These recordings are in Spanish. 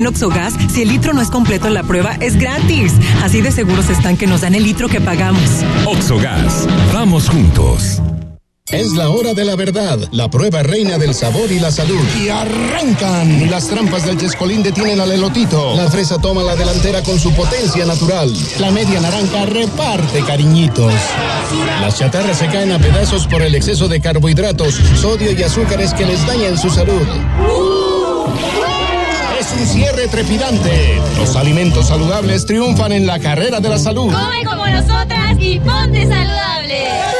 En Oxogas, si el litro no es completo en la prueba, es gratis. Así de seguros están que nos dan el litro que pagamos. Oxogas, vamos juntos. Es la hora de la verdad, la prueba reina del sabor y la salud. Y arrancan. Las trampas del Chescolín detienen al elotito. La fresa toma la delantera con su potencia natural. La media naranja reparte cariñitos. Las chatarras se caen a pedazos por el exceso de carbohidratos, sodio y azúcares que les dañan su salud un cierre trepidante. Los alimentos saludables triunfan en la carrera de la salud. Come como nosotras y ponte saludable.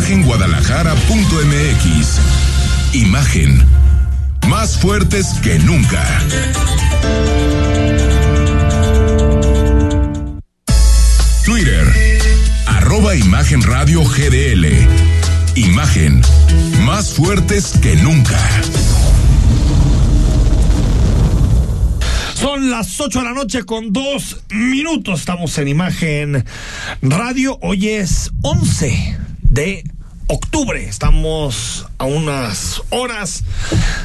imagenguadalajara.mx. Imagen. Más fuertes que nunca. Twitter. Arroba Imagen Radio GDL. Imagen. Más fuertes que nunca. Son las 8 de la noche con dos minutos. Estamos en Imagen Radio. Hoy es 11 de octubre. Estamos a unas horas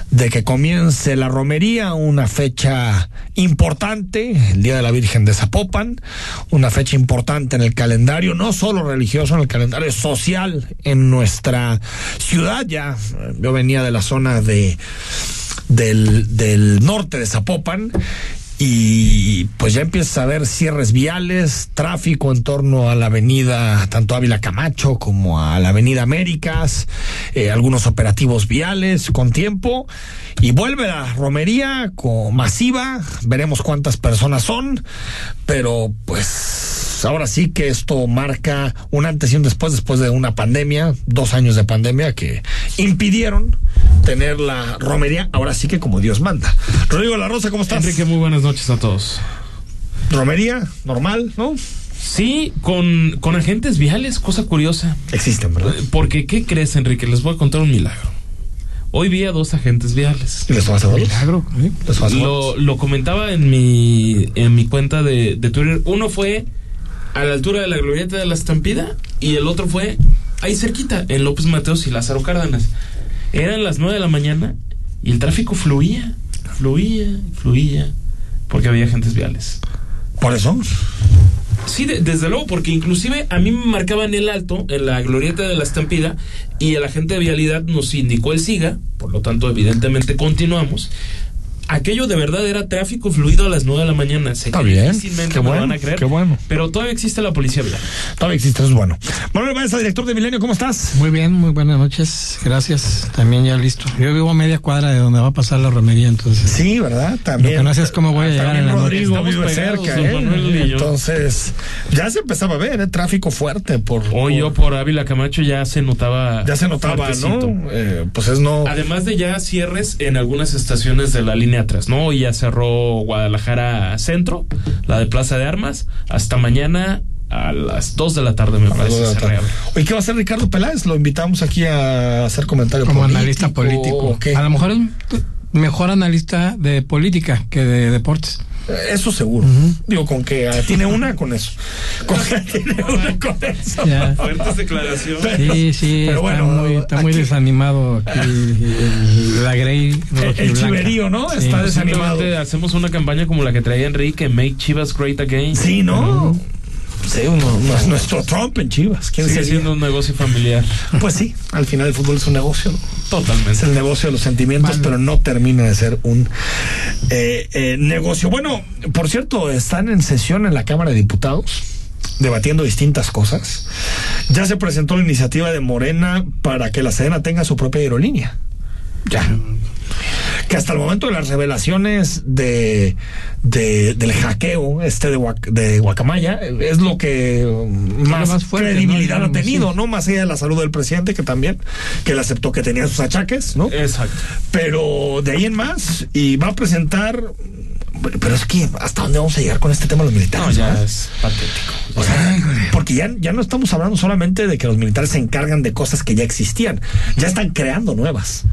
de que comience la romería, una fecha importante, el Día de la Virgen de Zapopan, una fecha importante en el calendario, no solo religioso, en el calendario social en nuestra ciudad. Ya yo venía de la zona de del, del norte de Zapopan y pues ya empieza a haber cierres viales, tráfico en torno a la avenida tanto Ávila Camacho como a la avenida Américas, eh, algunos operativos viales con tiempo. Y vuelve la romería con masiva, veremos cuántas personas son, pero pues ahora sí que esto marca un antes y un después, después de una pandemia, dos años de pandemia que impidieron tener la romería, ahora sí que como Dios manda. Rodrigo La Rosa, ¿cómo estás? Enrique, muy buenas noches a todos. Romería, normal, ¿no? Sí, con, con agentes viales, cosa curiosa. Existen, ¿verdad? Porque, ¿qué crees, Enrique? Les voy a contar un milagro. Hoy vi a dos agentes viales. ¿Y les vas a Milagro. ¿eh? Lo, lo, comentaba en mi, en mi cuenta de, de Twitter. Uno fue a la altura de la glorieta de la estampida y el otro fue ahí cerquita, en López Mateos y Lázaro Cárdenas. Eran las 9 de la mañana y el tráfico fluía, fluía, fluía, porque había agentes viales. ¿Por eso? Sí, desde luego, porque inclusive a mí me marcaban el alto en la glorieta de la estampida y el agente de vialidad nos indicó el SIGA, por lo tanto, evidentemente continuamos aquello de verdad era tráfico fluido a las 9 de la mañana. Sé Está bien. Difícilmente qué bueno, van a creer. Qué bueno. Pero todavía existe la policía vial. Todavía existe, eso es bueno. Manuel Baeza, director de Milenio, ¿cómo estás? Muy bien, muy buenas noches. Gracias. También ya listo. Yo vivo a media cuadra de donde va a pasar la romería, entonces. Sí, ¿verdad? También. Lo que no sé es cómo voy a llegar en la Rodrigo vive cerca, ¿eh? Entonces, ya se empezaba a ver, ¿eh? Tráfico fuerte por. Hoy yo por Ávila Camacho ya se notaba. Ya se notaba, ¿no? Eh, pues es no. Además de ya cierres en algunas estaciones de la línea atrás, ¿no? Y ya cerró Guadalajara Centro, la de Plaza de Armas, hasta mañana a las 2 de la tarde me parece Oye, ¿qué va a hacer Ricardo Peláez? Lo invitamos aquí a hacer comentarios como analista político. A lo mejor es mejor analista de política que de deportes. Eso seguro. Digo, con que tiene una con eso. Con que tiene una con eso. Fuertes declaraciones. Sí, sí. Pero está bueno, muy, está muy desanimado aquí el, la Grey. El, chiverío, ¿no? está desanimado. Hacemos una campaña como la que traía Enrique, Make Chivas Great Again. Sí, ¿no? Sí, uno- no- nuestro Trump en Chivas. ¿Quién Sigue sería? siendo un negocio familiar. Pues sí, al final el fútbol es un negocio. ¿no? Es Totalmente. el negocio de los sentimientos, pero no termina de ser un eh, eh, negocio. Bueno, por cierto, están en sesión en la Cámara de Diputados debatiendo distintas cosas. Ya se presentó la iniciativa de Morena para que la Sedena tenga su propia aerolínea. Ya. Que hasta el momento de las revelaciones de, de- del hackeo este de, Guac- de Guacamaya eh, es lo que más, más fuerte, credibilidad ¿no? ha tenido, Sí. ¿no? Más allá de la salud del presidente, que también, que él aceptó que tenía sus achaques, ¿no? Exacto. Pero de ahí en más, y va a presentar. Pero es que, ¿hasta dónde vamos a llegar con este tema de los militares? No, ya verdad? es patético. O sea, porque ya, ya no estamos hablando solamente de que los militares se encargan de cosas que ya existían, ya están creando nuevas.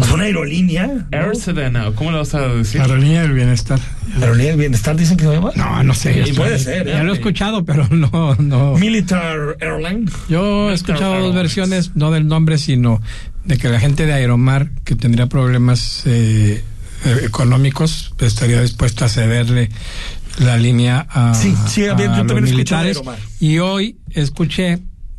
O sea, una aerolínea. ¿no? Air Sedena, ¿cómo le vas a decir? Aerolínea del bienestar. Aerolínea del Bienestar dicen que se llama. No, no sé. Sí, puede ser, Ya ¿eh? lo he escuchado, pero no, no. Militar Airline. Yo he escuchado dos versiones, no del nombre, sino de que la gente de Aeromar, que tendría problemas eh, económicos, estaría dispuesta a cederle la línea a, Sí, sí, a yo los militares. Y hoy escuché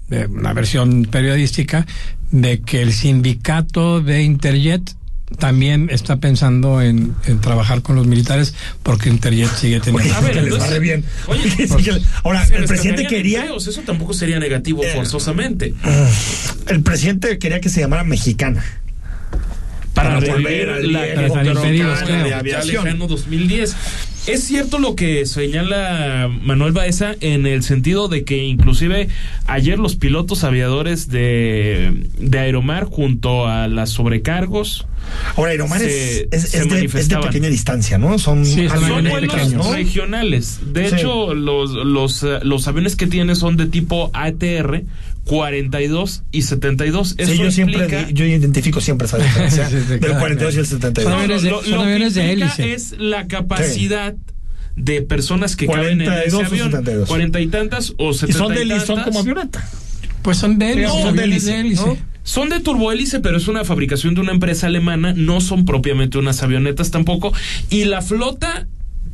de una versión periodística de que el sindicato de Interjet también está pensando en, en trabajar con los militares porque Interjet sigue teniendo Oye, A ver, que les entonces- bien. Oye, Sí, pues, que- ahora, el presidente quería. empleos, Eso tampoco sería negativo Eh, forzosamente. El presidente quería que se llamara mexicana. Para, para revivir volver al la para de aviación. lejano 2010. Es cierto lo que señala Manuel Baeza en el sentido de que inclusive ayer los pilotos aviadores de, de Aeromar junto a las sobrecargos Ahora, Aeromar Se- es, es, se es de, es de manifestaban. pequeña distancia, ¿no? Son, Sí, son son aviones vuelos pequeños. ¿no? regionales. De Sí. hecho, los, los, eh, los aviones que tiene son de tipo ATR 42 y 72. Eso Sí, yo siempre, implica- yo identifico siempre esa diferencia Sí, sí, del claro, 42 y el claro. 72. Son aviones de- lo, son lo que aviones de implica hélice. es la capacidad de personas que caben en 42 ese o avión. 72. Cuarenta y tantas o y setenta son, y de, tantas. son como avioneta. Pues son de hélice, No, son de hélice, de hélice. ¿no? Son de turbohélice, pero es una fabricación de una empresa alemana, no son propiamente unas avionetas tampoco. Y la flota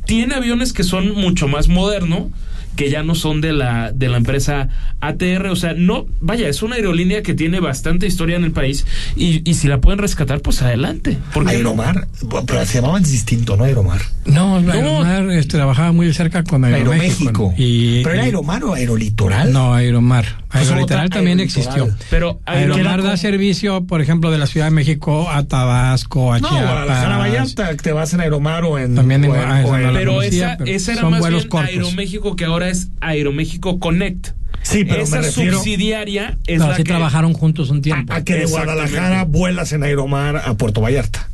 tiene aviones que son mucho más modernos, que ya no son de la, de la empresa ATR. O sea, no, vaya, es una aerolínea que tiene bastante historia en el país. Y, y si la pueden rescatar, pues adelante. Porque Aeromar, pero se llamaban distinto, ¿no? Aeromar. No, Aeromar este, trabajaba muy cerca con Aeroméxico. Aeroméxico. Y, ¿Pero era Aeromar o Aerolitoral? No, Aeromar. Pues Aerolitoral otra también Aerolitoral. existió. Pero Aeromar da servicio, por ejemplo, de la Ciudad de México a Tabasco, a No, Chiapas. Guadalajara Vallarta, te vas en Aeromar o en. También en o ah, o en- no la pero esa, pero esa era más bien cortos. Aeroméxico, que ahora es Aeroméxico Connect. Sí, pero esa me refiero subsidiaria es Pero la sí que trabajaron juntos un tiempo. a, a que de. Guadalajara vuelas en Aeromar a Puerto Vallarta.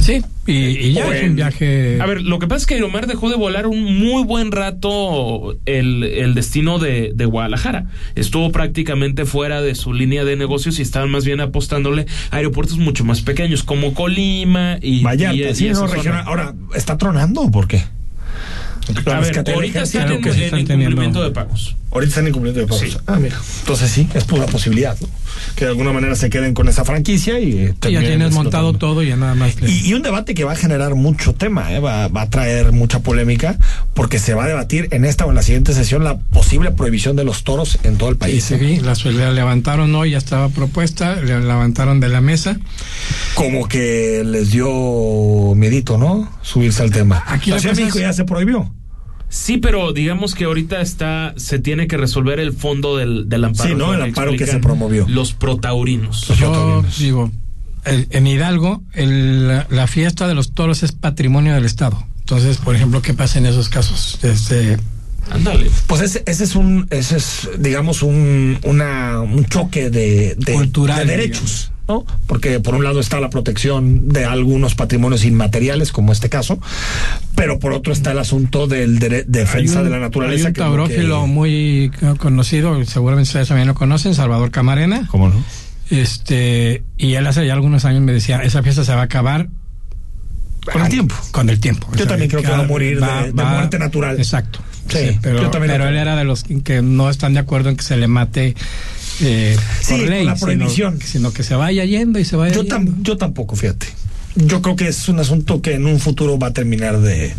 Sí, y, y ya es en- un viaje. A ver, lo que pasa es que Aeromar dejó de volar un muy buen rato el, el destino de, de Guadalajara. Estuvo prácticamente fuera de su línea de negocios y estaban más bien apostándole a aeropuertos mucho más pequeños, como Colima y, Vallarta, y- y sí, no, regional. Ahora, ¿está tronando o por qué? A ver, ahorita están en, en están incumplimiento teniendo- de pagos. Ahorita están en cumplimiento de pagos. Sí. Ah, mira. Entonces sí, es pura posibilidad, ¿no? Que de alguna manera se queden con esa franquicia y. eh, Sí, ya tienes montado todo y ya nada más. le- Y, y un debate que va a generar mucho tema, ¿eh? va, va a traer mucha polémica, porque se va a debatir en esta o en la siguiente sesión la posible prohibición de los toros en todo el Y país. ¿eh? sí, la, la levantaron hoy, ya estaba propuesta, la levantaron de la mesa. Como que les dio miedito, ¿no? Subirse al tema. Aquí la la Ciudad de cosa México es- ya se prohibió. Sí, pero digamos que ahorita está se tiene que resolver el fondo del, del amparo. Sí, ¿no? El amparo que se promovió. Los protaurinos. Los Yo protaurinos. digo, el- en Hidalgo, el- la, la fiesta de los toros es patrimonio del Estado. Entonces, por ejemplo, ¿qué pasa en esos casos? Este, Ándale. Pues ese, ese es un, ese es, digamos, un, una, un choque de, de, Cultural, de derechos, ¿no? Porque por un lado está la protección de algunos patrimonios inmateriales, como este caso, pero por otro está el asunto del dere- defensa hay un- de la naturaleza. Hay un que- taurófilo muy conocido, seguramente ustedes también lo conocen, Salvador Camarena. ¿Cómo no? Este, y él hace ya algunos años me decía, esa fiesta se va a acabar Con el tiempo. Con el tiempo. Yo también creo que va a morir de- de muerte natural. Exacto. Sí, pero, yo también pero él era de los que no están de acuerdo en que se le mate eh, Sí, por ley, la sino- prohibición. Sino, que se vaya yendo y se vaya Yo, yendo. tam- yo tampoco, fíjate. yo creo que es un asunto que en un futuro va a terminar de,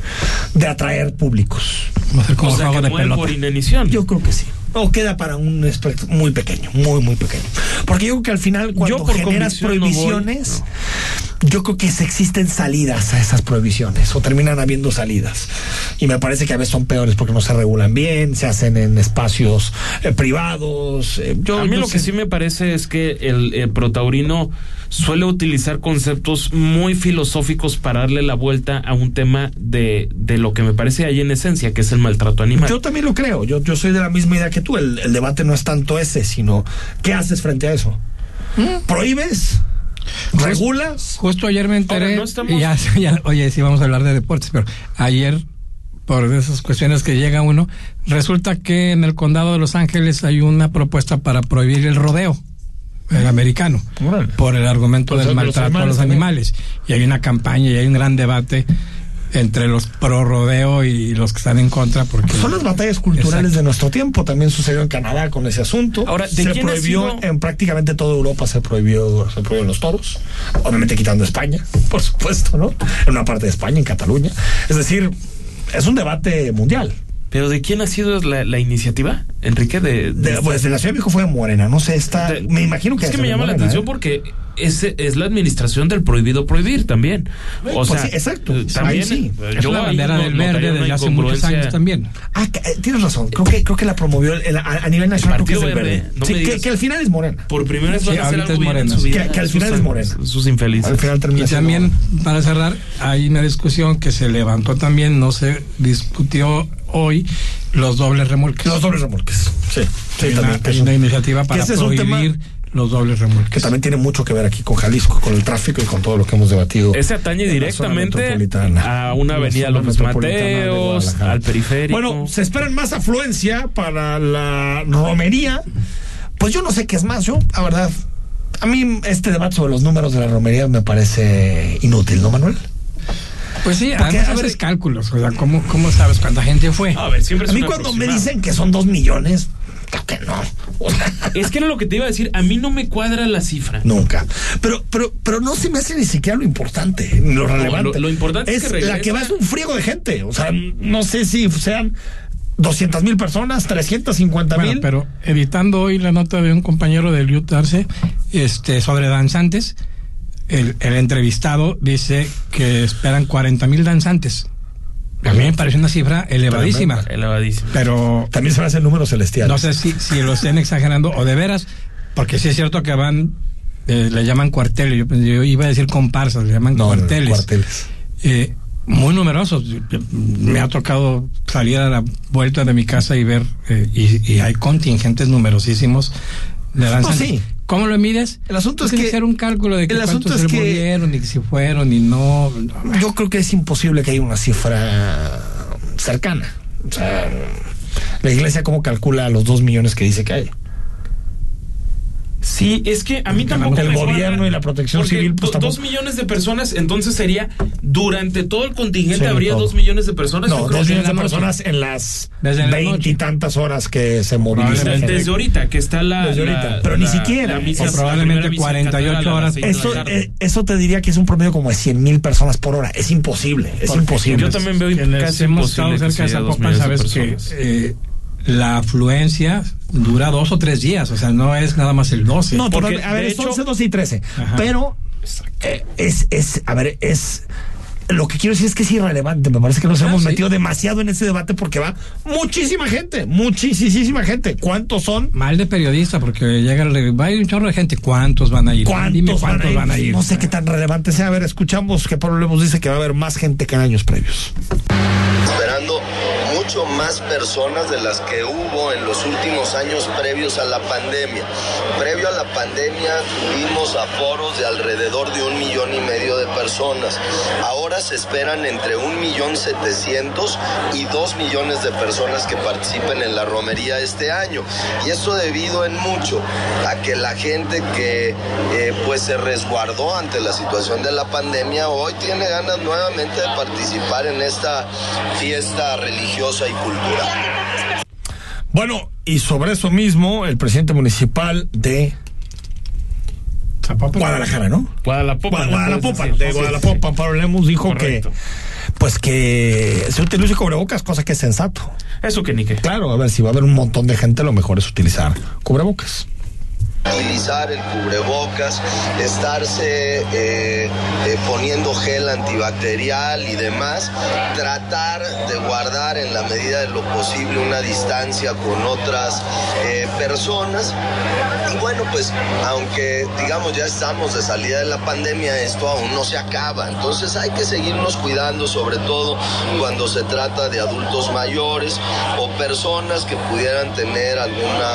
de atraer públicos. Va a ser como o sea, juego que de muere pelota. por inanición. Yo creo que sí. O queda para un espectro muy pequeño, muy, muy pequeño. Porque yo creo que al final, cuando Yo por generas convicción no voy, prohibiciones, yo creo que se existen salidas a esas prohibiciones, o terminan habiendo salidas. Y me parece que a veces son peores porque no se regulan bien, se hacen en espacios eh, privados. eh, yo a mí lo sé. que sí me parece es que el, el protaurino suele utilizar conceptos muy filosóficos para darle la vuelta a un tema de, de lo que me parece ahí en esencia, que es el maltrato animal. Yo también lo creo, yo, yo soy de la misma idea que tú. El, el debate no es tanto ese, sino ¿qué haces frente a eso? ¿Prohíbes? ¿Regulas? Justo ayer me enteré. No estamos- ya, ya- oye, sí vamos a hablar de deportes, pero ayer, por esas cuestiones que llega uno, resulta que en el condado de Los Ángeles hay una propuesta para prohibir el rodeo. El americano, por el argumento Pues del maltrato a los también. animales. Y hay una campaña y hay un gran debate entre los pro rodeo y los que están en contra, porque Son las batallas culturales Exacto. de nuestro tiempo. También sucedió en Canadá con ese asunto. Ahora, ¿de se quién prohibió sido? en prácticamente toda Europa se prohibió, se prohibió los toros. Obviamente quitando España, por supuesto, ¿no? En una parte de España, en Cataluña. Es decir, es un debate mundial. ¿Pero de quién ha sido la, la iniciativa, Enrique? De, De, pues de la Ciudad de México fue de Morena, no sé, está. de- me imagino que es que me de llama la atención ¿eh? porque es, es la administración del prohibido prohibir también. O Pues sea, sí, exacto. eh, Ahí También, sí. eh, es yo la bandera no- del verde desde hace muchos años también. Ah, tienes razón. Creo que creo que la promovió el- a, a nivel nacional. creo que es el Verde, verde. no Sí, que, al final es Morena. Por primera vez Sí, van a hacer algo es bien en Morena. su vida. Que- que al final Sus- es Morena. Sus infelices. Al final termina Y también, Morena. para cerrar, hay una discusión que se levantó también, no se discutió hoy, los dobles remolques. los dobles remolques. Sí, sí, hay, también. una, que hay es una un- iniciativa para ese es un prohibir tema- los dobles remolques. que también tiene mucho que ver aquí con Jalisco, con el tráfico y con todo lo que hemos debatido. Ese atañe directamente metropolitana. a una avenida López Mateos, al periférico. Bueno, se esperan más afluencia para la romería. Pues yo no sé qué es más, yo, la verdad. A mí este debate sobre los números de la romería me parece inútil, ¿no, Manuel? Pues sí, Porque, además a cálculos, o sea, ¿cómo, cómo sabes cuánta gente fue? a ver, siempre es A mí cuando me dicen que son dos millones, creo que no. O sea, Es que era lo que te iba a decir. A mí no me cuadra la cifra. Nunca. Pero, pero, pero no se me hace ni siquiera lo importante, lo relevante. lo- lo importante es que la que va es un friego de gente. O sea, no sé si sean 200 mil personas, 350 Bueno, mil. pero editando hoy la nota de un compañero de Liu Tarce este, sobre danzantes, el, el entrevistado dice que esperan 40 mil danzantes. A mí me parece una cifra elevadísima, Elevadísimo. pero También se me hace el número celestial. no sé si, si lo estén exagerando o de veras, porque sí es cierto que van, eh, le llaman cuarteles, yo, pensé- yo iba a decir comparsas, le llaman No, no, cuarteles. cuarteles. Eh, muy numerosos. Me ha tocado salir a la vuelta de mi casa y ver, eh, y, y hay contingentes numerosísimos de danzantes. sí. ¿Cómo lo mides? El asunto es Tienes que- hacer un cálculo de que el asunto cuántos es se que- murieron y que si fueron y no. Yo creo que es imposible que haya una cifra cercana. O sea, la iglesia cómo calcula los dos millones que dice que hay. Sí, es que a mí tampoco El me gobierno y la protección civil, pues, do- dos millones de personas, entonces sería durante todo el contingente Sí, habría todo. dos millones de personas. No, dos que millones de personas en las veintitantas horas que se movilizan. Desde ahorita que está la, Desde la- ahorita, pero ni siquiera. misa- O probablemente primera misa 48 catedral a las horas. Eso, eh, eso te diría que es un promedio como de 100 mil personas por hora. Es imposible, es Porque imposible. Yo también veo quienes casi hemos estado imposible que cerca de de sabes que personas. eh, la afluencia dura dos o tres días, o sea, no es nada más el 12. No, Porque, porque, a ver, de es hecho- 11, 12 y 13. Ajá. Pero eh, es, es, a ver, es. Lo que quiero decir es que es irrelevante. Me parece que nos Ah, hemos sí. metido demasiado en ese debate porque va muchísima gente, muchísima gente. ¿Cuántos son? Mal de periodista, porque llega el, va a ir un chorro de gente. ¿Cuántos van a ir? ¿Cuántos, Dime cuántos van a ir. No sé qué tan relevante sea. A ver, escuchamos que Pablo Lemos dice que va a haber más gente que en años previos. esperando mucho más personas de las que hubo en los últimos años previos a la pandemia. Previo a la pandemia tuvimos aforos de alrededor de un millón y medio de personas. Ahora se esperan entre un millón setecientos y dos millones de personas que participen en la romería este año. Y esto debido en mucho a que la gente que eh, pues se resguardó ante la situación de la pandemia hoy tiene ganas nuevamente de participar en esta fiesta religiosa y cultural. Bueno, y sobre eso mismo, el presidente municipal de Guadalajara, ¿no? Guadalapopan. Guadalapopan, de Guadalapopan. Pablo Lemus dijo Correcto. que pues que se utilice cubrebocas, cosa que es sensato. Eso que ni qué. Claro, a ver, si va a haber un montón de gente, lo mejor es utilizar cubrebocas. Utilizar el cubrebocas, estarse eh, eh, poniendo gel antibacterial y demás, tratar de guardar en la medida de lo posible una distancia con otras eh, personas. Y bueno, pues aunque digamos ya estamos de salida de la pandemia, esto aún no se acaba. Entonces hay que seguirnos cuidando, sobre todo cuando se trata de adultos mayores o personas que pudieran tener alguna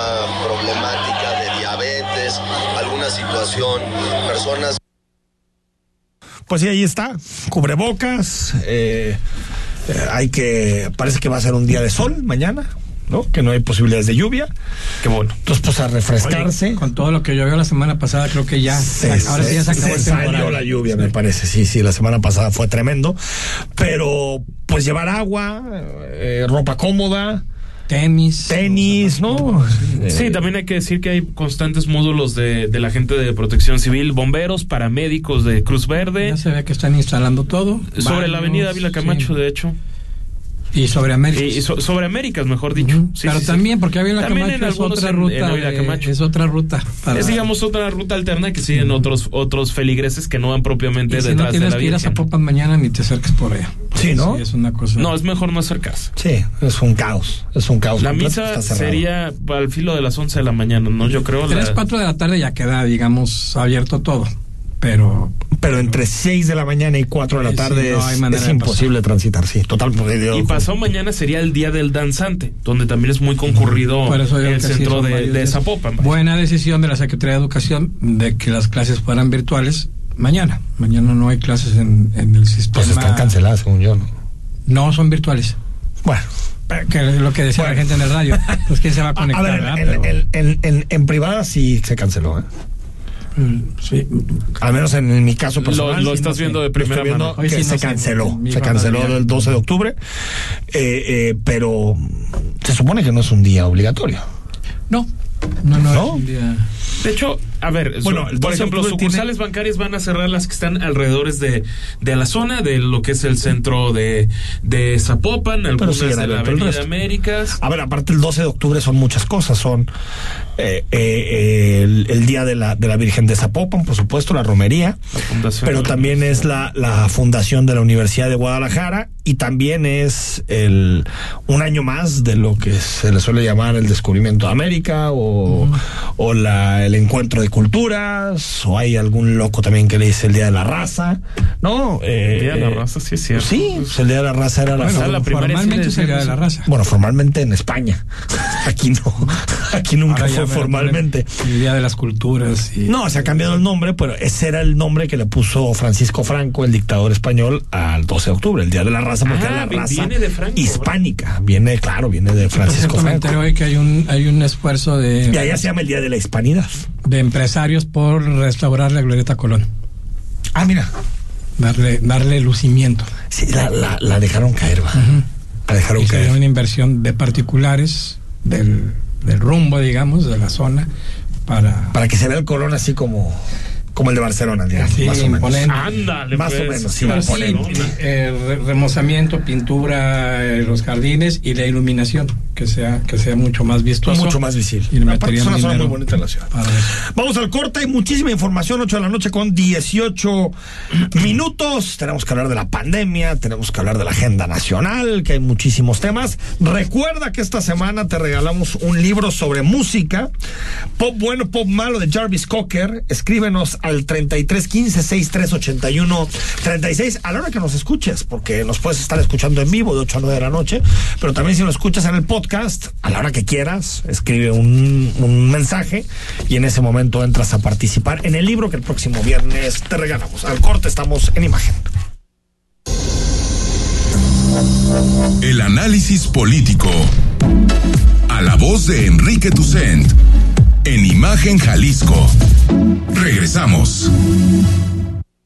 problemática situación, personas Pues sí, ahí está. Cubrebocas. eh, eh, hay que. Parece que va a ser un día de sol mañana, ¿no? Que no hay posibilidades de lluvia. Qué bueno. Entonces, pues a refrescarse. Con todo lo que llovió la semana pasada, creo que ya. Se- ahora sí ya se acabó el salió la lluvia, me parece. Sí, sí, la semana pasada fue tremendo. Pero, pues llevar agua, eh, ropa cómoda, Tenis. tenis, ¿no? Eh, Sí, también hay que decir que hay constantes módulos de, de la gente de protección civil, bomberos, paramédicos de Cruz Verde, Ya se ve que están instalando todo. sobre la avenida Ávila Camacho, sí. de hecho. Y sobre América. Y, y so- sobre Américas, mejor dicho. Ujú. Sí, Pero sí, sí. también, porque Ávila También Camacho es otra en- ruta. en de- Camacho. es otra ruta. para- Es, digamos, otra ruta alterna que siguen otros otros feligreses que no van propiamente y si no detrás de tienes la que ir a. Zapopan mañana, ni te acerques por allá. Sí, ¿no? es una cosa. No, es mejor no acercarse. Sí, es un caos. Es un caos. La misa sería al filo de las 11 de la mañana, ¿no? Yo creo. Tres, la- cuatro de la tarde ya queda, digamos, abierto todo. Pero Pero entre 6 de la mañana y 4 de la Sí, tarde no es, imposible transitar, sí, total. Y pasado mañana sería el día del danzante, donde también es muy concurrido Por eso digo el sí, centro de, de. Zapopan. Buena decisión de la Secretaría de Educación de que las clases fueran virtuales mañana. Mañana no hay clases en, en el sistema. Pues están canceladas, según yo, ¿no? No, son virtuales. Bueno. Que es lo que decía la gente en el radio. Pues quién se va a A conectar, ver, ¿verdad? en, Pero- en- en- en- en privada sí se canceló, ¿eh? Sí. Al menos en, mi caso personal. Lo- lo estás viendo de primera viendo mano. Que sí no se canceló. Se canceló el 12 de octubre. Eh, eh, pero se supone que no es un día obligatorio. No, no, no, ¿No? es un día- De hecho, a ver, Bueno, su- el 12 por ejemplo, tiene- sucursales bancarias van a cerrar las que están alrededores de, de la zona, de lo que es el centro de, de Zapopan, algunas siguen de la Avenida. Américas. A ver, aparte el 12 de octubre son muchas cosas. Son eh, eh, el, el día de la, de la Virgen de Zapopan, por supuesto, la romería. La. Pero también es la, la fundación de la Universidad de Guadalajara y también es el un año más de lo que se le suele llamar el descubrimiento de América o, o la, el encuentro de culturas o hay algún loco también que le dice el Día de la Raza, ¿no? Eh, El Día de la Raza, sí es cierto. Sí, pues el Día de la Raza era la, Bueno, formalmente es el día de la raza. bueno, formalmente en España. Aquí no, aquí nunca fue formalmente. El día de las culturas. Y... No, se ha cambiado el nombre, pero ese era el nombre que le puso Francisco Franco, el dictador español, al 12 de octubre, el Día de la Raza, porque Ah, era la raza viene de Franco, hispánica. Viene, claro, viene de Francisco Franco. hoy que hay un, hay un esfuerzo Y de, allá se llama el Día de la Hispanidad. De empresarios por restaurar la Glorieta Colón. Ah, mira. Darle, darle lucimiento. Sí, la, la, la dejaron caer, va. La dejaron Y caer. una inversión de particulares del, del rumbo, digamos, de la zona para... Para que se vea el colón así como, como el de Barcelona, digamos, Sí, más o menos. Ándale, Más o pues, menos, sí, eh, re- remozamiento, pintura, eh, los jardines y la iluminación, que sea, que sea mucho más vistoso. Mucho más visible. Y le meterían es una zona muy bonita de la ciudad. Vamos al corte, hay muchísima información, 8 de la noche con 18 minutos. Tenemos que hablar de la pandemia, tenemos que hablar de la agenda nacional, que hay muchísimos temas. Recuerda que esta semana te regalamos un libro sobre música, pop bueno, pop malo de Jarvis Cocker. Escríbenos al 33 15 63 81 36 a la hora que nos escuches, porque nos puedes estar escuchando en vivo de 8 a 9 de la noche, pero también si lo escuchas en el podcast, a la hora que quieras, escribe un, un mensaje y en ese momento entras a participar en el libro que el próximo viernes te regalamos. Al corte estamos en imagen. El análisis político. A la voz de Enrique Tucent. En Imagen Jalisco. Regresamos.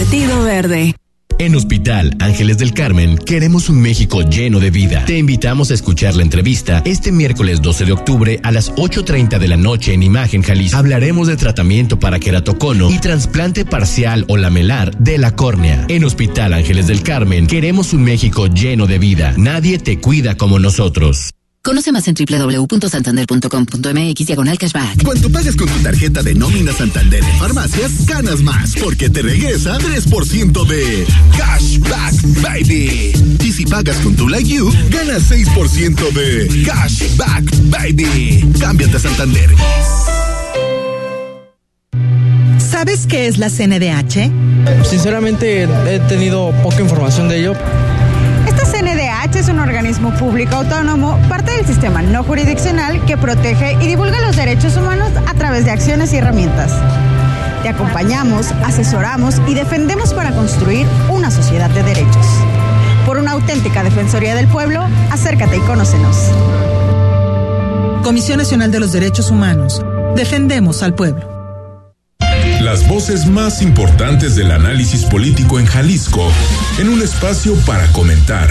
Partido Verde. En Hospital Ángeles del Carmen queremos un México lleno de vida. Te invitamos a escuchar la entrevista este miércoles 12 de octubre a las 8.30 de la noche en Imagen Jalisco. Hablaremos de tratamiento para queratocono y trasplante parcial o lamelar de la córnea. En Hospital Ángeles del Carmen queremos un México lleno de vida. Nadie te cuida como nosotros. Conoce más en www.santander.com.mx diagonal cashback. Cuando pagas con tu tarjeta de nómina Santander en farmacias, ganas más porque te regresa 3% de cashback, baby. Y si pagas con tu Like You, ganas 6% de cashback, baby. Cámbiate a Santander. ¿Sabes qué es la CNDH? Sinceramente he tenido poca información de ello. Es un organismo público autónomo, parte del sistema no jurisdiccional que protege y divulga los derechos humanos a través de acciones y herramientas. Te acompañamos, asesoramos y defendemos para construir una sociedad de derechos. Por una auténtica Defensoría del Pueblo, acércate y conócenos. Comisión Nacional de los Derechos Humanos. Defendemos al pueblo. Las voces más importantes del análisis político en Jalisco, en un espacio para comentar,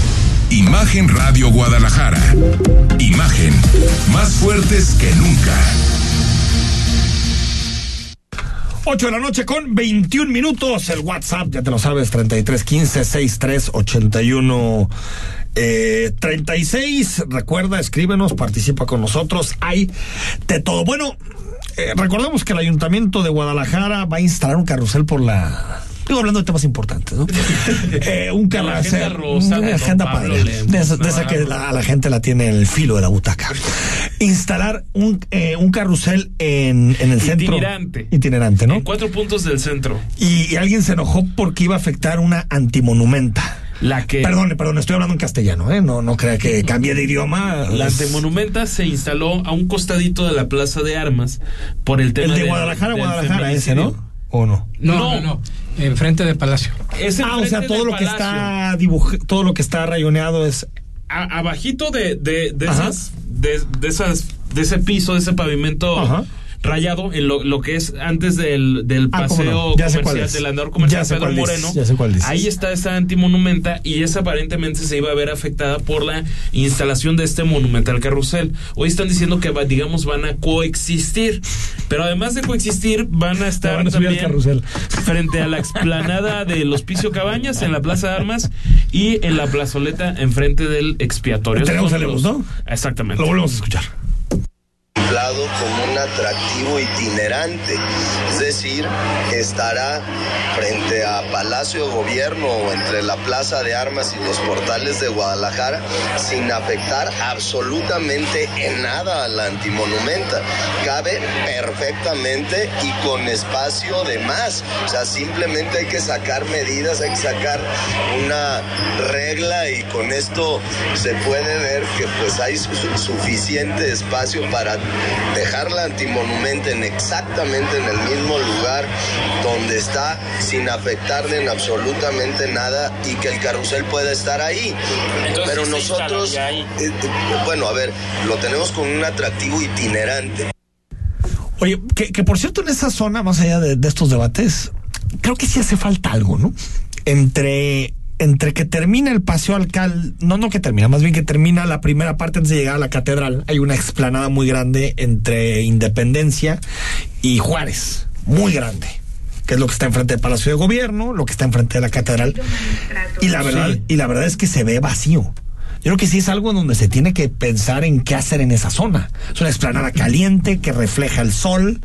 Imagen Radio Guadalajara. Imagen, más fuertes que nunca. 8 de la noche con 21 minutos. El WhatsApp, ya te lo sabes, 33 15 63 81 eh, 36. Recuerda, escríbenos, participa con nosotros. Hay de todo. Bueno, eh, recordemos que el Ayuntamiento de Guadalajara va a instalar un carrusel por la. Digo, hablando de temas importantes, ¿no? eh, un carrusel. rosa de una agenda padre. Lemos. De esa, de esa que la, a la gente la tiene en el filo de la butaca. Instalar un, eh, un carrusel en, en el centro. Itinerante. Itinerante, ¿no? En cuatro puntos del centro. Y, y alguien se enojó porque iba a afectar una antimonumenta. La que. Perdón, perdón, estoy hablando en castellano, ¿eh? No, no crea que cambie de idioma. La Es- antimonumenta se instaló a un costadito de la Plaza de Armas por el tema El de del- Guadalajara, Guadalajara, ese. ¿no? ¿O no? No, No. no, no. Enfrente del Palacio. Es Ah, o sea, todo lo que está dibujado, todo lo que está rayoneado es. A- abajito de, de, de esas, de, de esas, de ese piso, de ese pavimento Ajá. Rayado, en lo, lo que es antes del, del Ah, paseo no. Ya sé cuál comercial, es. del andador comercial Ya sé Pedro cuál Moreno. ya sé cuál dices. Ahí está esa antimonumenta y esa aparentemente se iba a ver afectada por la instalación de este monumental carrusel. Hoy están diciendo que va- digamos van a coexistir, pero además de coexistir van a estar van a también carrusel. frente a la explanada del Hospicio Cabañas en la Plaza de Armas y en la plazoleta enfrente del expiatorio. Tenemos a Lemos, ¿no? Exactamente. Lo volvemos a escuchar. Como un atractivo itinerante, es decir, estará frente a Palacio de Gobierno o entre la Plaza de Armas y los portales de Guadalajara sin afectar absolutamente en nada a la antimonumenta. Cabe perfectamente y con espacio de más. O sea, simplemente hay que sacar medidas, hay que sacar una regla y con esto se puede ver que pues hay su- suficiente espacio para dejar la antimonumenta en exactamente en el mismo lugar donde está sin afectarle en absolutamente nada y que el carrusel pueda estar ahí. Pero nosotros, eh, eh, bueno, a ver, lo tenemos con un atractivo itinerante. Oye, que, que por cierto, en esa zona, más allá de, de estos debates, creo que sí hace falta algo, ¿no? Entre, entre que termina el paseo alcal, no, no que termina, más bien que termina la primera parte antes de llegar a la catedral, hay una explanada muy grande entre Independencia y Juárez, muy grande. Que es lo que está enfrente del Palacio de Gobierno, lo que está enfrente de la catedral. Y la verdad, Sí. y la verdad es que se ve vacío. Yo creo que sí es algo donde se tiene que pensar en qué hacer en esa zona. Es una explanada caliente que refleja el sol,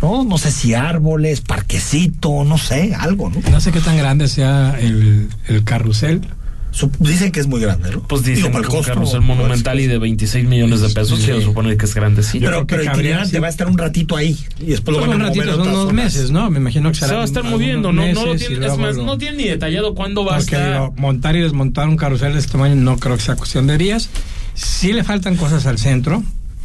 ¿no? No sé si árboles, parquecito, no sé, algo, ¿no? No sé qué tan grande sea el, el carrusel. Dicen que es muy grande, ¿no? Pues dicen que es un carrusel monumental y de 26 millones de pesos se supone que es grande, sí. Pero, pero el te va a estar un ratito ahí y después lo van a un ratito, son unos meses, ¿no? Me imagino que se va a estar moviendo, no, no lo tiene, es más, no tiene ni detallado cuándo va a estar. montar y desmontar un carrusel de este tamaño no creo que sea cuestión de días. Sí le faltan cosas al centro.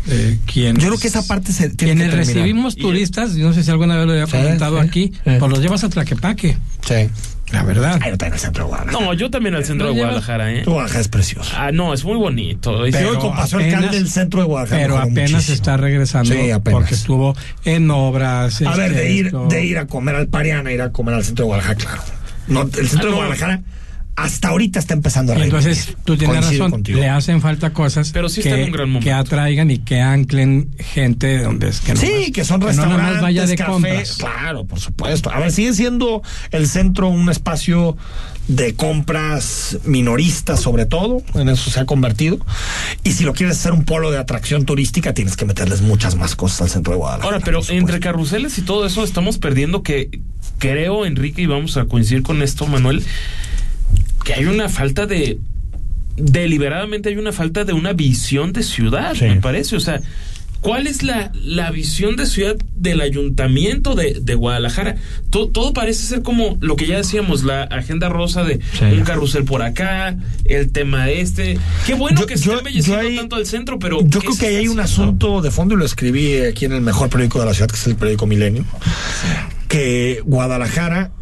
Eh, Yo creo que esa parte se tiene quienes recibimos turistas, no sé si alguna vez lo había comentado aquí, pues los llevas a Tlaquepaque. Sí. La verdad. Ay, yo también al centro de Guadalajara. No, yo también al centro de Guadalajara, ¿eh? Guadalajara es precioso. Ah, no, es muy bonito. Pero yo con paso alcalde del centro de Guadalajara. Pero apenas está regresando. Sí, apenas. Porque estuvo en obras. A ver, de ir, de ir a comer al Pariana, ir a comer al centro de Guadalajara, claro. No, el centro de ah, Guadalajara hasta ahorita está empezando a reír. Entonces, tú tienes razón, le hacen falta cosas Pero sí que, que, atraigan y que anclen gente donde es que no Sí, que son restaurantes, no vaya de compras. Claro, por supuesto. A ver, sigue siendo el centro un espacio de compras minoristas sobre todo, en eso se ha convertido. Y si lo quieres hacer un polo de atracción turística, tienes que meterles muchas más cosas al centro de Guadalajara. Ahora, pero entre carruseles y todo eso estamos perdiendo que creo, Enrique, y vamos a coincidir con esto, Manuel, que hay una falta de deliberadamente hay una falta de una visión de ciudad, me parece. O sea, ¿cuál es la, la visión de ciudad del ayuntamiento de, de Guadalajara? Todo, todo, parece ser como lo que ya decíamos, la agenda rosa de un carrusel por acá, el tema este. Qué bueno que se embelleciendo tanto el centro, pero. Yo creo que ahí hay un asunto de fondo y lo escribí aquí en el mejor periódico de la ciudad, que es el periódico Milenio. Que Guadalajara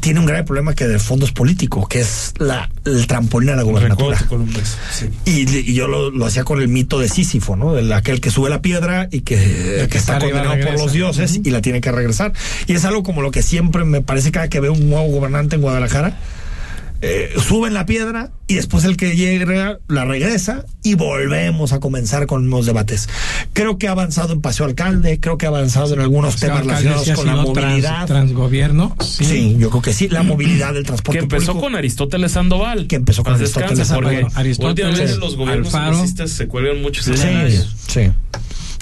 tiene un grave problema que de fondo es político, que es la, el trampolín a la gubernatura. Y, yo lo, hacía con el mito de Sísifo, ¿no? De aquel que sube la piedra y que, que está condenado por los dioses y la tiene que regresar. Y es algo como lo que siempre me parece cada que veo un nuevo gobernante en Guadalajara eh, suben la piedra y después el que llega la regresa y volvemos a comenzar con los debates. Creo que ha avanzado en Paseo Alcalde, creo que ha avanzado en algunos temas relacionados con la movilidad. transgobierno. Sí. yo creo que sí, la movilidad del transporte Que empezó con Aristóteles Sandoval. Que empezó con Aristóteles Sandoval. Aristóteles, los gobiernos se cuelgan mucho. Sí, sí.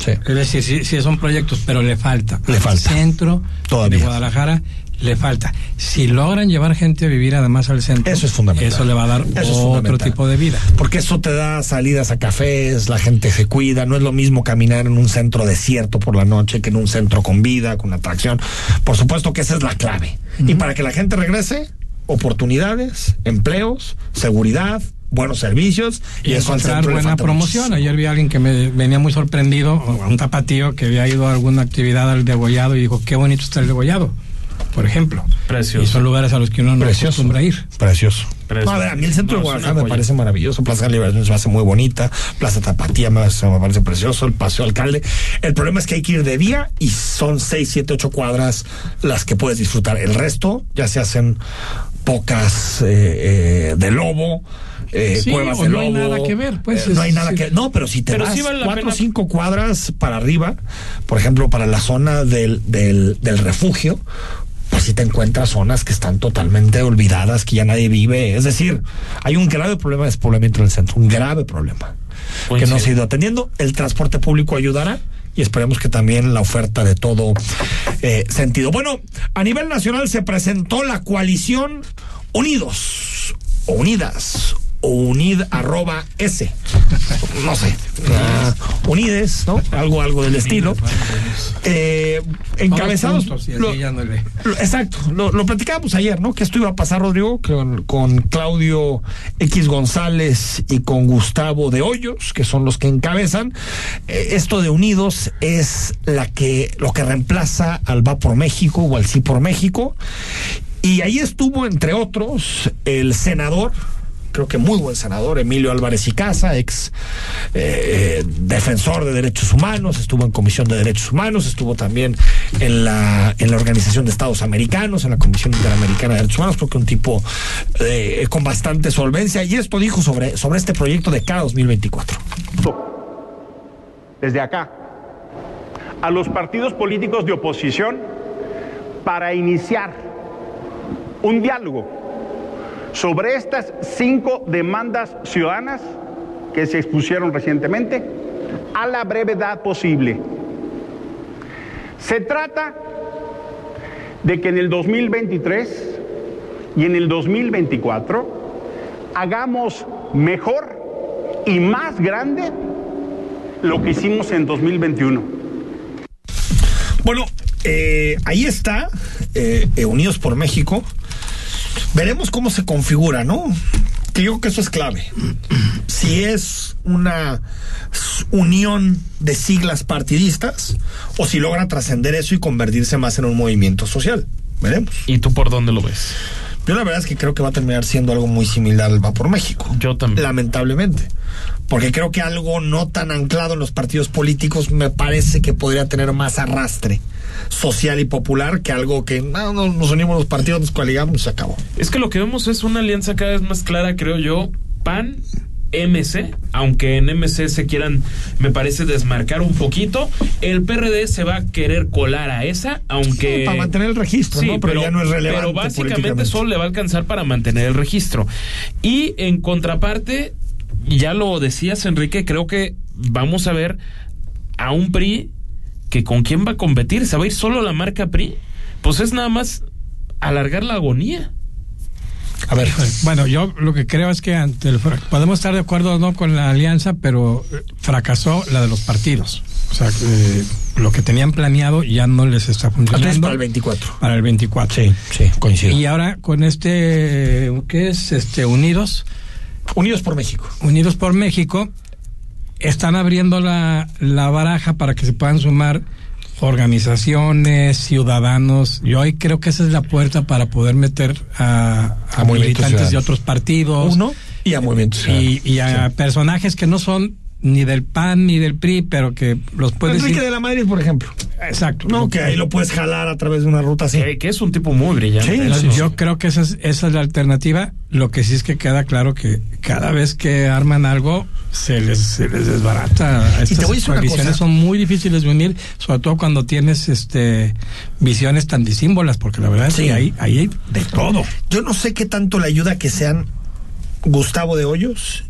Sí. Es decir, sí, sí, son proyectos, pero le falta. Le falta. centro Todavía. de Guadalajara le falta. Si logran llevar gente a vivir además al centro, eso es fundamental. Eso le va a dar otro tipo de vida. Porque eso te da salidas a cafés, la gente se cuida, no es lo mismo caminar en un centro desierto por la noche que en un centro con vida, con atracción. Por supuesto que esa es la clave. Y para que la gente regrese, oportunidades, empleos, seguridad, buenos servicios y, encontrar buena promoción. Ayer vi a alguien que me venía muy sorprendido, un tapatío que había ido a alguna actividad al degollado y dijo, qué bonito está el degollado por ejemplo. Precioso. Y son lugares a los que uno no acostumbra a ir. Precioso. a ver, a mí el centro de Guadalajara me parece maravilloso. Plaza de Liberación se me hace muy bonita. Plaza Tapatía me, me, parece precioso. El Paseo Alcalde. El problema es que hay que ir de día y son 6, 7, 8 cuadras las que puedes disfrutar. El resto ya se hacen pocas eh, eh, de lobo. Eh, cuevas de no lobo. hay nada que ver, pues. no hay nada que No, pero si te vas cuatro o cinco cuadras para arriba, por ejemplo, para la zona del, del, del refugio, pues si te encuentras zonas que están totalmente olvidadas, que ya nadie vive. Es decir, hay un grave problema de despoblamiento en el centro, un grave problema que no se ha ido atendiendo. El transporte público ayudará y esperemos que también la oferta de todo eh, sentido. Bueno, a nivel nacional se presentó la coalición Unidos o Unidas unid arroba s. No sé. Unides no algo algo del estilo. eh, encabezados exacto lo, lo, platicábamos ayer no que esto iba a pasar Rodrigo con, con Claudio X González y con Gustavo de Hoyos que son los que encabezan. Eh, esto de unidos es la que lo que reemplaza al va por México o al sí por México. Y ahí estuvo entre otros el senador creo que muy buen senador, Emilio Álvarez y Casa, ex eh, defensor de derechos humanos, estuvo en Comisión de Derechos Humanos, estuvo también en la, en la Organización de Estados Americanos, en la Comisión Interamericana de Derechos Humanos, creo que un tipo eh, con bastante solvencia, y esto dijo sobre, sobre este proyecto de cada 2024. Desde acá, a los partidos políticos de oposición para iniciar un diálogo sobre estas cinco demandas ciudadanas que se expusieron recientemente a la brevedad posible. Se trata de que en el 2023 y en el 2024 hagamos mejor y más grande lo que hicimos en 2021. Bueno, eh, ahí está, eh, eh, Unidos por México. Veremos cómo se configura, ¿no? Que yo creo que eso es clave. Si es una unión de siglas partidistas o si logra trascender eso y convertirse más en un movimiento social. Veremos. ¿Y tú por dónde lo ves? Yo la verdad es que creo que va a terminar siendo algo muy similar al Va por México. Yo también. Lamentablemente. Porque creo que algo no tan anclado en los partidos políticos me parece que podría tener más arrastre social y popular que algo que no, nos unimos los partidos, nos coaligamos y se acabó. Es que lo que vemos es una alianza cada vez más clara, creo yo. PAN, MC, aunque en MC se quieran, me parece, desmarcar un poquito, el PRD se va a querer colar a esa, aunque... para mantener el registro, ¿no? Pero, ya no es relevante. Pero básicamente solo le va a alcanzar para mantener el registro. Y en contraparte, ya lo decías, Enrique, creo que vamos a ver a un PRI que con quién va a competir. ¿Se va a ir solo la marca PRI? Pues es nada más alargar la agonía. A ver, bueno, yo lo que creo es que ante el, podemos estar de acuerdo o no con la alianza, pero fracasó la de los partidos. O sea, eh, lo que tenían planeado ya no les está funcionando. para el 24. Para el 24. Sí, sí, coincido. Y ahora con este, ¿qué es? Este, Unidos. Unidos por México. Unidos por México. Están abriendo la, la baraja para que se puedan sumar organizaciones, ciudadanos. Yo hoy creo que esa es la puerta para poder meter a, a, militantes de otros partidos. Uno, y a movimientos y, y a personajes que no son ni del PAN ni del PRI, pero que los puedes Enrique de la Madrid, por ejemplo. Exacto. No, que ahí lo puedes jalar a través de una ruta así. Que, que es un tipo muy brillante. Sí, yo creo que esa es, esa es la alternativa. Lo que sí es que queda claro que cada vez que arman algo, se les, se les desbarata. Estas coaliciones son muy difíciles de unir, sobre todo cuando tienes este visiones tan disímbolas, porque la verdad Sí. es que hay, ahí hay de todo. Yo no sé qué tanto le ayuda que sean Gustavo de Hoyos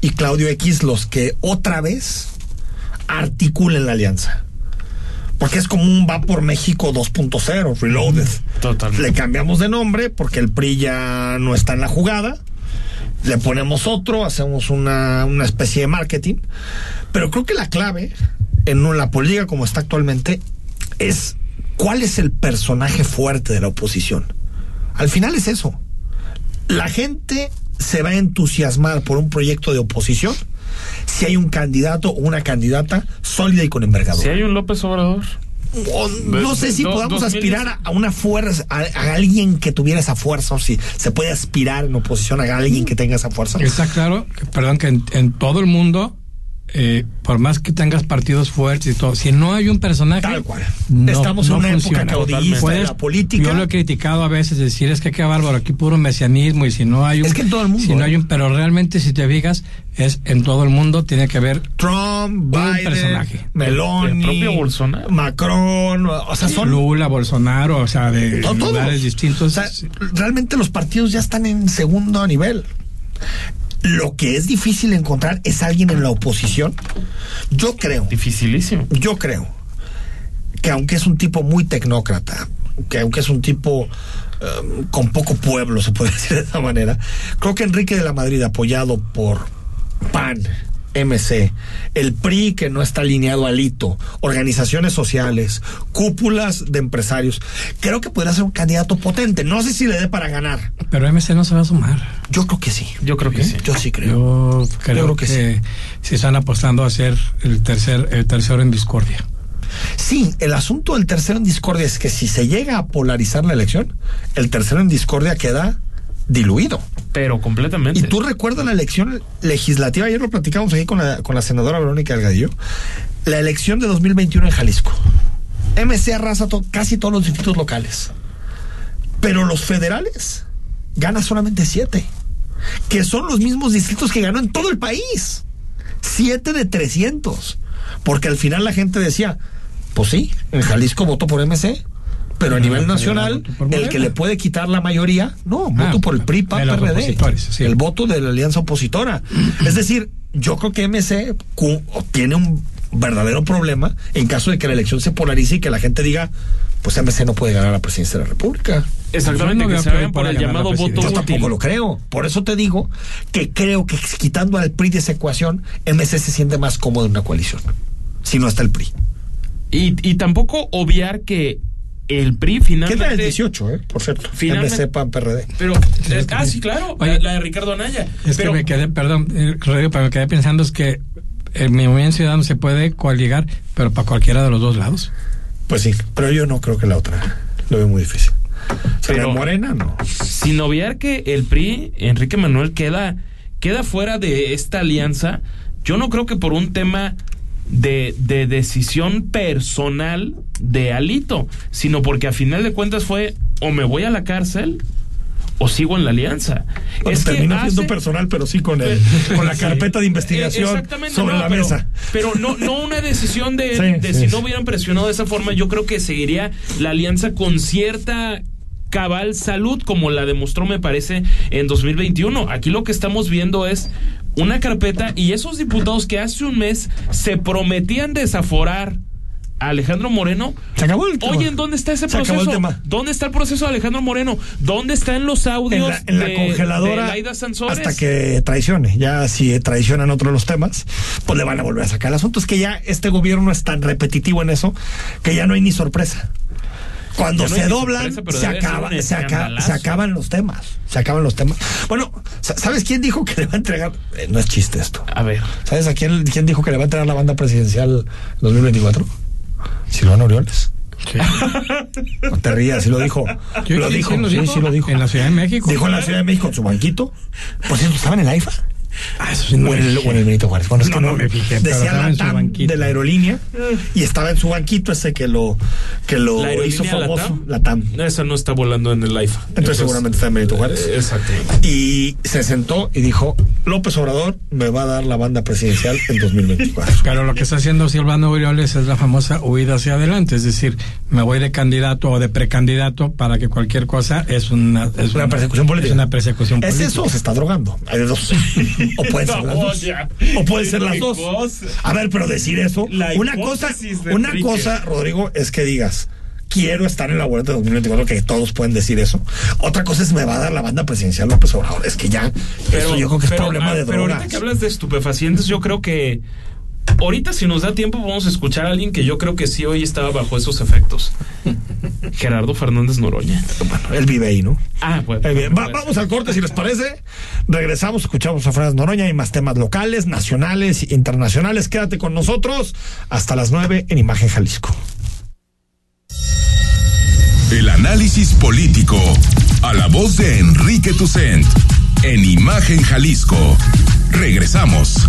y Claudio X los que otra vez articulen la alianza. Porque es como un va por México 2.0, reloaded. Totalmente. Le cambiamos de nombre porque el PRI ya no está en la jugada. Le ponemos otro, hacemos una, una especie de marketing. Pero creo que la clave en la política como está actualmente es cuál es el personaje fuerte de la oposición. Al final es eso. La gente se va a entusiasmar por un proyecto de oposición si hay un candidato o una candidata sólida y con envergadura. Si hay un López Obrador. O no sé si Do- podamos 2000. aspirar a- a una fuerza, a, a alguien que tuviera esa fuerza, o si se puede aspirar en oposición a alguien que tenga esa fuerza. Está claro, que, perdón, que en, en todo el mundo, eh, por más que tengas partidos fuertes y todo, si no hay un personaje. Tal cual. no- Estamos en una funciona. época caudillista de la política. Yo lo he criticado a veces, decir es que qué bárbaro, aquí puro mesianismo y si no hay un. Es que en todo el mundo, Si no hay ¿eh? un, pero realmente si te fijas, es en todo el mundo tiene que haber Trump, Biden, personaje. Meloni, El propio Bolsonaro. Macron, o sea, son Lula, Bolsonaro, o sea, de lugares distintos. O sea, realmente los partidos ya están en segundo nivel. Lo que es difícil encontrar es alguien en la oposición. Yo creo, Dificilísimo. yo creo que aunque es un tipo muy tecnócrata, que aunque es un tipo eh, con poco pueblo, se puede decir de esa manera, creo que Enrique de la Madrid, apoyado por PAN, MC, el PRI que no está alineado al hito, organizaciones sociales, cúpulas de empresarios, creo que podría ser un candidato potente. No sé si le dé para ganar. Pero MC no se va a sumar. Yo creo que sí. Yo creo que sí. Yo sí creo. Yo creo, creo que que, se están apostando a ser el tercer, el tercero en discordia. Sí, el asunto del tercero en discordia es que si se llega a polarizar la elección, el tercero en discordia queda diluido. Pero completamente. Y tú recuerdas la elección legislativa, ayer lo platicamos aquí con la, con la senadora Verónica Delgadillo, la elección de 2021 en Jalisco. MC arrasa to- casi todos los distritos locales. Pero los federales gana solamente siete, que son los mismos distritos que ganó en todo el país. Siete de 300. Porque al final la gente decía, pues sí, en Jalisco votó por MC, pero a nivel nacional, el que le puede quitar la mayoría, no, voto Ah, por el PRI, PAN, PRD. El voto de la alianza opositora. es decir, yo creo que MC tiene un verdadero problema en caso de que la elección se polarice y que la gente diga, pues MC no puede ganar la presidencia de la República. Exactamente, no que se vayan por el llamado voto Yo útil. tampoco lo creo. Por eso te digo que creo que quitando al PRI de esa ecuación, MC se siente más cómodo en una coalición. Si no está el PRI. Y, y tampoco obviar que el PRI Queda finalmente... el 18, ¿eh? Por cierto. Finalmente- MC, PAN, PRD. Pero, eh, ah, sí, claro, la, Oye, la de Ricardo Anaya. Es pero, que me quedé, perdón, eh, Rodrigo, pero me quedé pensando es que el movimiento ciudadano se puede coaligar, pero para cualquiera de los dos lados. Pues sí, pero yo no creo que la otra. Lo veo muy difícil. Pero Pero- Morena no. sin obviar que el PRI, Enrique Manuel, queda, queda fuera de esta alianza, yo no creo que por un tema de, de decisión personal de Alito, sino porque a final de cuentas fue o me voy a la cárcel o sigo en la alianza. Bueno, es que terminó siendo personal, pero sí con, el, con la carpeta de Eh, investigación sobre no, la pero- mesa. Pero no, no una decisión de, Sí, de sí, si sí. no hubieran presionado de esa forma, yo creo que seguiría la alianza con cierta cabal salud, como la demostró, me parece, en 2021. Aquí lo que estamos viendo es una carpeta y esos diputados que hace un mes se prometían desaforar a Alejandro Moreno. Se acabó el tema. Oye, ¿en dónde está ese Se acabó proceso? el tema. ¿Dónde está el proceso de Alejandro Moreno? ¿Dónde están los En audios la, en la de- congeladora de Laida Sansores? hasta que traicione. Ya si traicionan otro de los temas, pues le van a volver a sacar el asunto. Es que ya este gobierno es tan repetitivo en eso que ya no hay ni sorpresa. Cuando no se doblan, se, debe ser acaba, un se, acaba- escandalazo. se acaban los temas. Se acaban los temas. Bueno, sa- ¿sabes quién dijo que le va a entregar? Eh, no es chiste esto. A ver. ¿Sabes a quién, quién dijo que le va a entregar la banda presidencial 2024? Silvano Orioles. No te rías, sí lo dijo. Sí, lo sí, dijo, sí, lo sí, dijo. sí lo dijo. En la Ciudad de México. Dijo en la Ciudad de México, en su banquito. Por cierto, estaba en el AIFA. Ah, eso sí no o, en el, fijé. o en el Benito Juárez. Bueno, es No, que no, no me fijé, pero Decía estaba la en su TAM banquito. de la aerolínea y estaba en su banquito ese que lo, que lo ¿La hizo famoso. Latam? La TAM. Esa no está volando en el IFA. Entonces seguramente está en Benito Juárez. eh, Exacto. Y se sentó y dijo, López Obrador me va a dar la banda presidencial en 2024. Pero lo que está haciendo Silvano Aureoles es la famosa huida hacia adelante, es decir, me voy de candidato o de precandidato para que cualquier cosa es una, es Una persecución política. Es una persecución ¿Es política. eso o se está drogando? Hay de dos. O pueden ser las dos. O pueden ser las La dos. A ver, pero decir eso. Una cosa, una cosa, Rodrigo, es que digas. Quiero estar en la vuelta de 2024, que todos pueden decir eso. Otra cosa es me va a dar la banda presidencial López Obrador. Es que ya, eso yo creo que es pero, problema ah, de Pero drogas. ahorita que hablas de estupefacientes, yo creo que ahorita si nos da tiempo vamos a escuchar a alguien que yo creo que sí hoy estaba bajo esos efectos. Gerardo Fernández Noroña. Bueno, él vive ahí, ¿no? Ah, pues. Muy bien. Va- vamos al corte, si les parece. Regresamos, escuchamos a Fernández Noroña y más temas locales, nacionales e internacionales. Quédate con nosotros hasta las 9 en Imagen Jalisco. El análisis político. A la voz de Enrique Tucent. En Imagen Jalisco. Regresamos.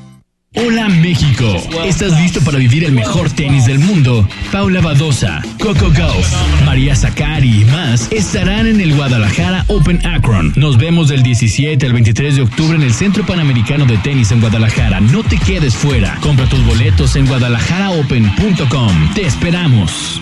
Hola México, ¿estás listo para vivir el mejor tenis del mundo? Paula Badosa, Coco Gauff, María Zakari y más estarán en el Guadalajara Open Akron. Nos vemos del 17 al 23 de octubre en el Centro Panamericano de Tenis en Guadalajara. No te quedes fuera. Compra tus boletos en guadalajaraopen.com. Te esperamos.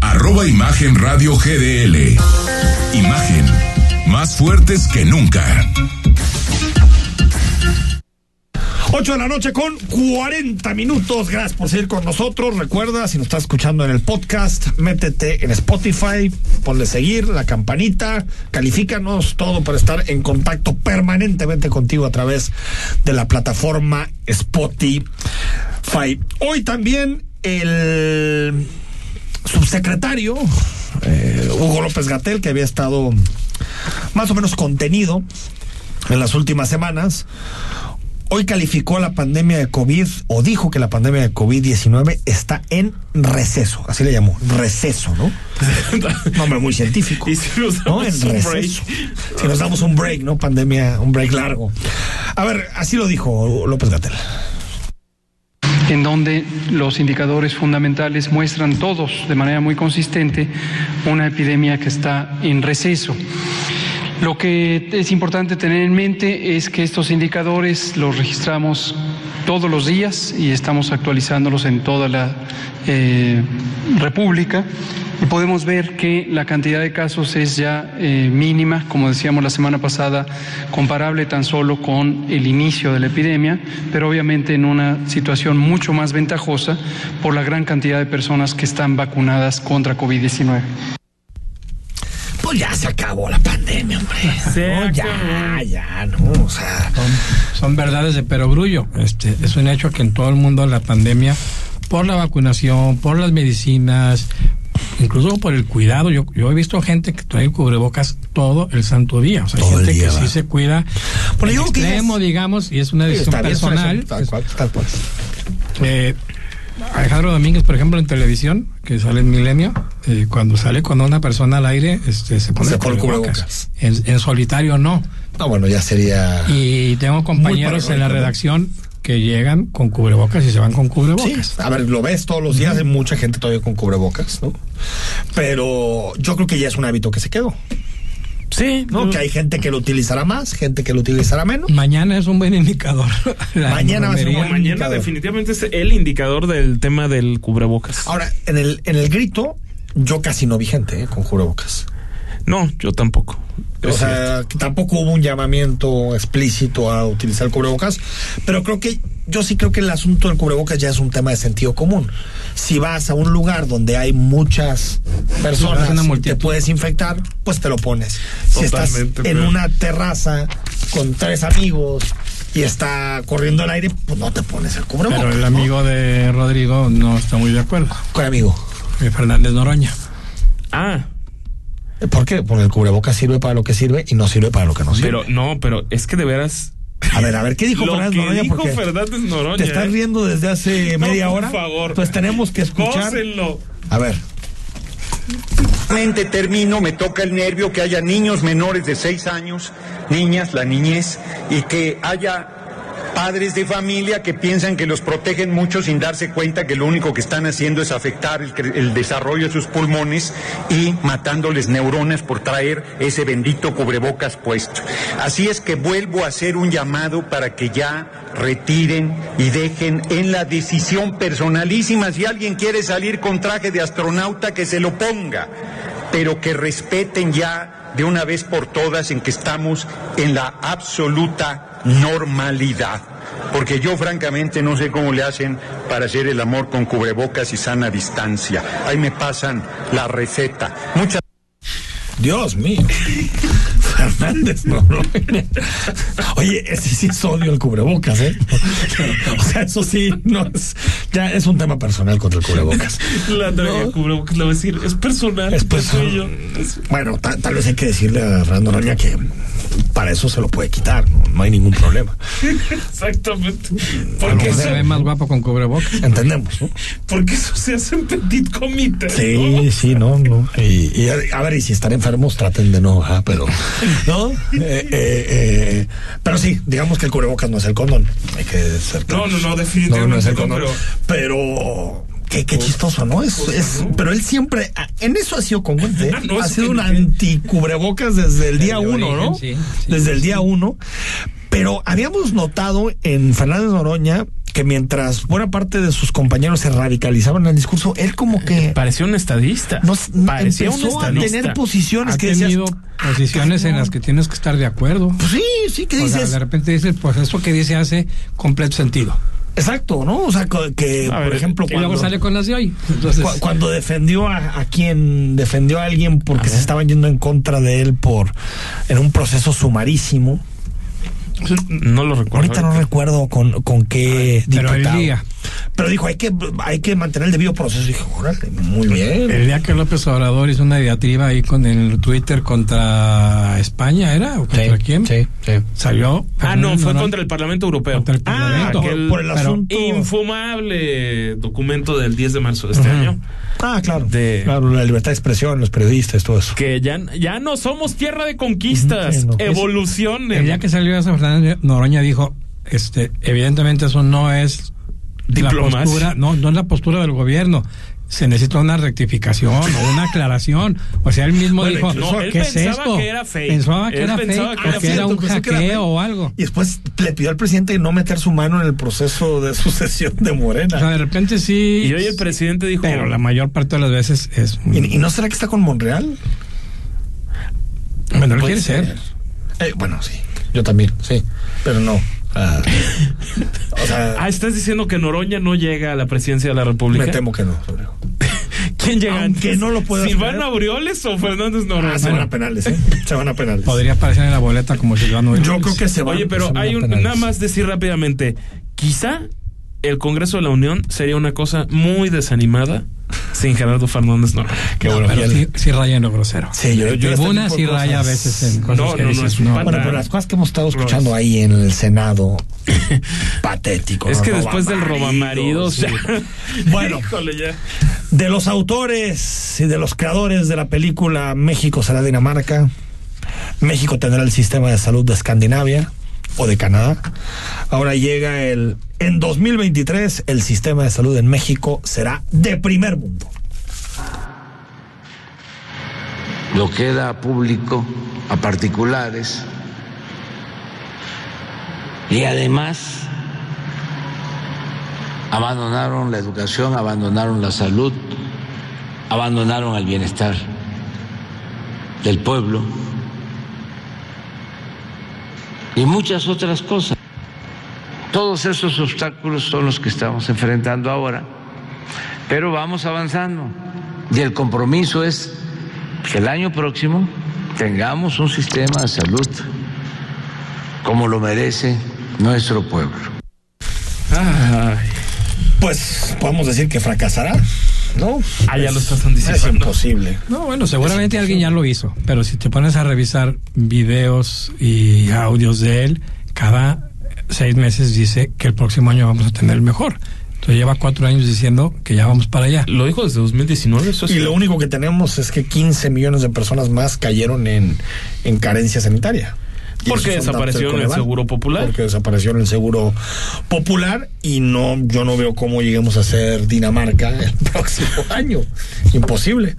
arroba Imagen Radio GDL. Imagen, más fuertes que nunca. 8 de la noche con 40 minutos. Gracias por seguir con nosotros. Recuerda, si nos estás escuchando en el podcast, métete en Spotify, ponle seguir, la campanita, califícanos, todo para estar en contacto permanentemente contigo a través de la plataforma Spotify. Hoy también el subsecretario eh, Hugo López Gatel, que había estado más o menos contenido en las últimas semanas, hoy calificó la pandemia de COVID o dijo que la pandemia de COVID-19 está en receso, así le llamó, receso, ¿no? Nombre muy científico. Y si nos ¿no? damos En un receso. break. Si nos damos un break, ¿no? Pandemia, un break largo. A ver, así lo dijo López Gatel. En donde los indicadores fundamentales muestran todos de manera muy consistente una epidemia que está en receso. Lo que es importante tener en mente es que estos indicadores los registramos todos los días y estamos actualizándolos en toda la eh, República. Y podemos ver que la cantidad de casos es ya eh, mínima, como decíamos la semana pasada, comparable tan solo con el inicio de la epidemia, pero obviamente en una situación mucho más ventajosa por la gran cantidad de personas que están vacunadas contra COVID-19. Pues ya se acabó la pandemia, hombre. No, ya, ya, no, o sea. Son, son verdades de perogrullo. Este, es un hecho que en todo el mundo la pandemia, por la vacunación, por las medicinas, incluso por el cuidado, yo, yo he visto gente que trae cubrebocas todo el santo día. O sea, Todo el gente día, que ¿va? sí se cuida. En yo creo que extremo, digamos, y es una decisión personal. Tal cual, tal cual. Eh, Alejandro Domínguez, por ejemplo, en televisión, que sale en Milenio, eh, cuando sale con una persona al aire, este, se pone Se el pone el cubrebocas. En, en solitario no. No, bueno, ya sería. Y tengo compañeros en la redacción que llegan con cubrebocas y se van con Sí, cubrebocas. a ver, lo ves todos los días, hay mucha gente todavía con cubrebocas, ¿no? Pero yo creo que ya es un hábito que se quedó. Sí, ¿no? Que hay gente que lo utilizará más, gente que lo utilizará menos. Mañana es un buen indicador. La Mañana va a ser un buen Mañana indicador. definitivamente es el indicador del tema del cubrebocas. Ahora, en el, en el grito, yo casi no vi gente ¿eh? con cubrebocas. No, yo tampoco. O sea, tampoco hubo un llamamiento explícito a utilizar el cubrebocas, pero creo que yo sí creo que el asunto del cubrebocas ya es un tema de sentido común. Si vas a un lugar donde hay muchas personas y te puedes infectar, pues te lo pones. Si estás en pero- una terraza con tres amigos y está corriendo el aire, pues no te pones el cubrebocas. Pero el ¿no? amigo de Rodrigo no está muy de acuerdo. ¿Cuál amigo? Eh, Fernández Noroña. Ah, ¿Por qué? Porque el cubrebocas sirve para lo que sirve y no sirve para lo que no sirve. pero no, pero es que de veras. A ver, a ver, ¿qué dijo Lo Fernández Noroña? dijo Porque Fernández Noroña. Te estás ¿eh? riendo desde hace No, media por hora. favor. Pues tenemos que escuchar. Gócenlo. A ver. Mente termino, me toca el nervio que haya niños menores de seis años, niñas, la niñez, y que haya padres de familia que piensan que los protegen mucho sin darse cuenta que lo único que están haciendo es afectar el, desarrollo de sus pulmones y matándoles neuronas por traer ese bendito cubrebocas puesto. Así es que vuelvo a hacer un llamado para que ya retiren y dejen en la decisión personalísima si alguien quiere salir con traje de astronauta que se lo ponga, pero que respeten ya de una vez por todas en que estamos en la absoluta normalidad. Porque yo francamente no sé cómo le hacen para hacer el amor con cubrebocas y sana distancia. Ahí me pasan la receta. Muchas Dios mío. Fernández no, no. Oye, ese sí es odio el cubrebocas, ¿eh? O sea, eso sí, no es, ya es un tema personal contra el cubrebocas. La no. cubrebocas le voy a decir, es personal. Es personal. Bueno, tal, tal vez hay que decirle a Fernando Roña que para eso se lo puede quitar, no, no hay ningún problema. Exactamente. Porque se ve más guapo con cubrebocas. Entendemos, ¿no? Porque eso se hace en petit comité. Sí, ¿no? sí, no, no. Y, y, a ver, y si están enfermos, traten de no, ¿ah? pero, ¿no? Eh, eh, eh, pero sí, digamos que el cubrebocas no es el condón. Hay que ser No, no, no, definitivamente no, no es el no, condón. pero- Pero. Qué, qué chistoso, ¿no? Es, es, pero él siempre, ah, en eso ha sido congruente, ¿eh? Ah, no, ha sido un anticubrebocas desde el día uno, ¿no? sí, desde el día uno. Pero habíamos notado en Fernández Noroña que mientras buena parte de sus compañeros se radicalizaban en el discurso, él como que Parecía un estadista. no, Parecía un empezó a tener posiciones Ha que decías, tenido posiciones en las que tienes que estar de acuerdo. pues sí, sí, que O sea, dices, de repente dices, pues eso que dice hace completo sentido. Exacto, ¿no? O sea, que, A por ver, ejemplo, Y luego cuando, sale con las de hoy. Entonces, cu- cuando defendió a, a quien defendió a alguien porque se estaban yendo en contra de él por en un proceso sumarísimo. No lo recuerdo. Ahorita no recuerdo con, con qué pero el día, Pero dijo, hay que, hay que mantener el debido proceso. Y dije, órale, muy bien. el día que López Obrador hizo una diatriba ahí con el Twitter contra España, ¿era? ¿O contra quién? sí, sí. Salió. Ah, no, fue contra el Parlamento Europeo. Contra el Ah, Parlamento. por, por el asunto. Infumable documento del 10 de marzo de este año. Ah, claro. De- Claro, la libertad de expresión, los periodistas, todo eso. Que ya, ya no somos tierra de conquistas. No. Evolución. El día que salió eso, Fernández Noroña dijo, este, evidentemente eso no es la Diplomacia. postura, no, no es la postura del gobierno. Se necesita una rectificación o una aclaración. O sea, él mismo Bueno, dijo, No, él ¿qué es pensaba esto? que era fake. Pensaba que Él era pensaba fake, que era que un hackeo o algo. Y después le pidió al presidente no meter su mano en el proceso de sucesión de Morena. O sea, de repente sí. Y hoy el presidente dijo. Pero la mayor parte de las veces es. ¿Y, y no será que está con Monreal? bueno, él Puede quiere ser. Eh, bueno, sí. Yo también, sí. Pero no. Ah, o sea, Ah, estás diciendo que Noroña no llega a la presidencia de la República. me temo que no. Rodrigo. ¿Quién llega Aunque antes? no lo puedas ¿Silvano creer. Aureoles o Fernández Noroña? Ah, se van a penales, ¿eh? Se van a penales. Podría aparecer en la boleta como Silvano Yo Aureoles. creo que se van Oye, pero se van hay un, nada más decir rápidamente, quizá el Congreso de la Unión sería una cosa muy desanimada sin Gerardo Fernández Noroña. Qué No, bueno, sí, sí raya en lo grosero. Sí, yo- yo tribuna sí raya a veces en cosas No, que no, no, es no. Bueno, pero las cosas que hemos estado escuchando ahí en el Senado, patético. Es ¿no? que después del robamaridos, sí. Bueno. Híjole, ya. De los autores y de los creadores de la película México será Dinamarca, México tendrá el sistema de salud de Escandinavia o de Canadá. Ahora llega el... En 2023 el sistema de salud en México será de primer mundo. lo que era público a particulares y además abandonaron la educación, abandonaron la salud, abandonaron el bienestar del pueblo y muchas otras cosas. Todos esos obstáculos son los que estamos enfrentando ahora, pero vamos avanzando y el compromiso es que el año próximo tengamos un sistema de salud como lo merece nuestro pueblo. Pues podemos decir que fracasará, ¿no? Ah, ya Es- lo estás anticipando. Es imposible. No, bueno, seguramente alguien ya lo hizo, pero si te pones a revisar videos y audios de él, cada seis meses dice que el próximo año vamos a tener el mejor. Entonces lleva cuatro años diciendo que ya vamos para allá. Lo dijo desde 2019, eso Y lo único que tenemos es que 15 millones de personas más cayeron en, en carencia sanitaria. Porque desapareció en el. Seguro Popular. Porque desapareció en el seguro popular y no, yo no veo cómo lleguemos a ser Dinamarca el próximo año. Imposible.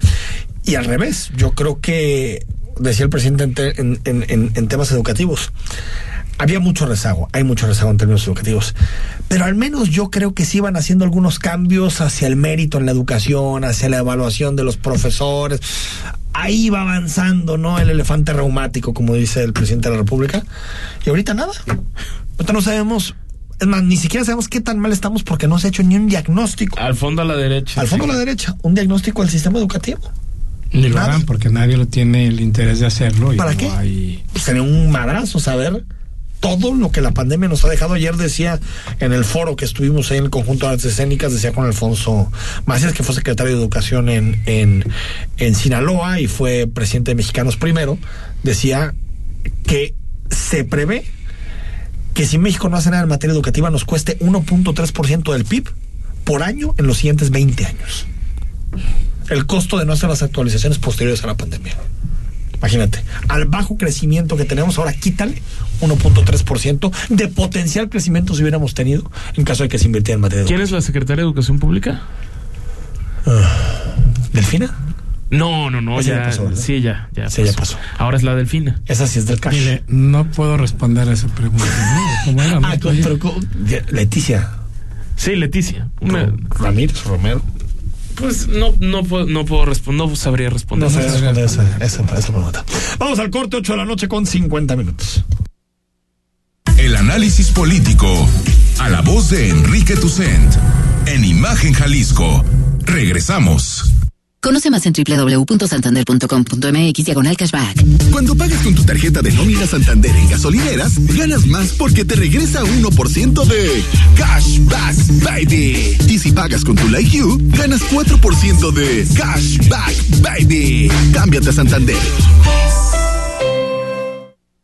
Y al revés, yo creo que, decía el presidente en, te- en- en- en- en temas educativos, había mucho rezago, hay mucho rezago en términos educativos, pero al menos yo creo que sí iban haciendo algunos cambios hacia el mérito en la educación, hacia la evaluación de los profesores. Ahí va avanzando, ¿no? El elefante reumático, como dice el presidente de la República. Y ahorita nada. Ahorita no sabemos, es más, ni siquiera sabemos qué tan mal estamos porque no se ha hecho ni un diagnóstico. Al fondo a la derecha. Al fondo sí. a la derecha, un diagnóstico al sistema educativo. Ni lo harán porque nadie lo tiene el interés de hacerlo. Y ¿Para no qué? hay- Pues sería un madrazo saber todo lo que la pandemia nos ha dejado. Ayer decía en el foro que estuvimos ahí en el conjunto de artes escénicas, decía con Alfonso Macías, que fue secretario de Educación en, en, en Sinaloa y fue presidente de Mexicanos primero, decía que se prevé que si México no hace nada en materia educativa nos cueste 1.3% del PIB por año en los siguientes 20 años. El costo de no hacer las actualizaciones posteriores a la pandemia. Imagínate, al bajo crecimiento que tenemos ahora, quítale 1.3% de potencial crecimiento si hubiéramos tenido en caso de que se invirtiera en materia ¿Quién es la secretaria de Educación Pública? ¿Delfina? No, no, no, ya ya, pasó, sí, ya, ya, Sí, ya pasó. Ahora es la Delfina. Esa sí es del cash. Mire, no puedo responder a esa pregunta. ¿no? ¿Cómo era? Ah, Oye, pero. Leticia. Sí, Leticia. Una- Ramírez, Romero. pues no, no, puedo, no puedo responder, no sabría responder. No sé responder esa, esa, esa pregunta. Vamos al corte, 8 de la noche con 50 minutos. El análisis político. A la voz de Enrique Tucent. En Imagen Jalisco. Regresamos. Conoce más en www.santander.com.mx diagonal cashback. Cuando pagas con tu tarjeta de nómina Santander en gasolineras, ganas más porque te regresa 1% de Cashback Baby. Y si pagas con tu Like You, ganas 4% de Cashback Baby. Cámbiate a Santander.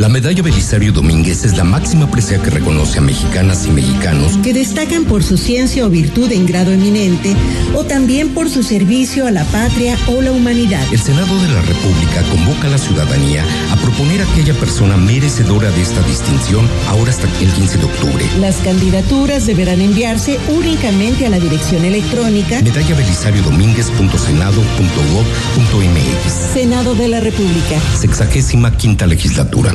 La medalla Belisario Domínguez es la máxima presea que reconoce a mexicanas y mexicanos que destacan por su ciencia o virtud en grado eminente o también por su servicio a la patria o la humanidad. El Senado de la República convoca a la ciudadanía a proponer a aquella persona merecedora de esta distinción ahora hasta el 15 de octubre. Las candidaturas deberán enviarse únicamente a la dirección electrónica Medalla Belisario Domínguez.senado.gov.mx. Senado de la República. Sexagésima quinta legislatura.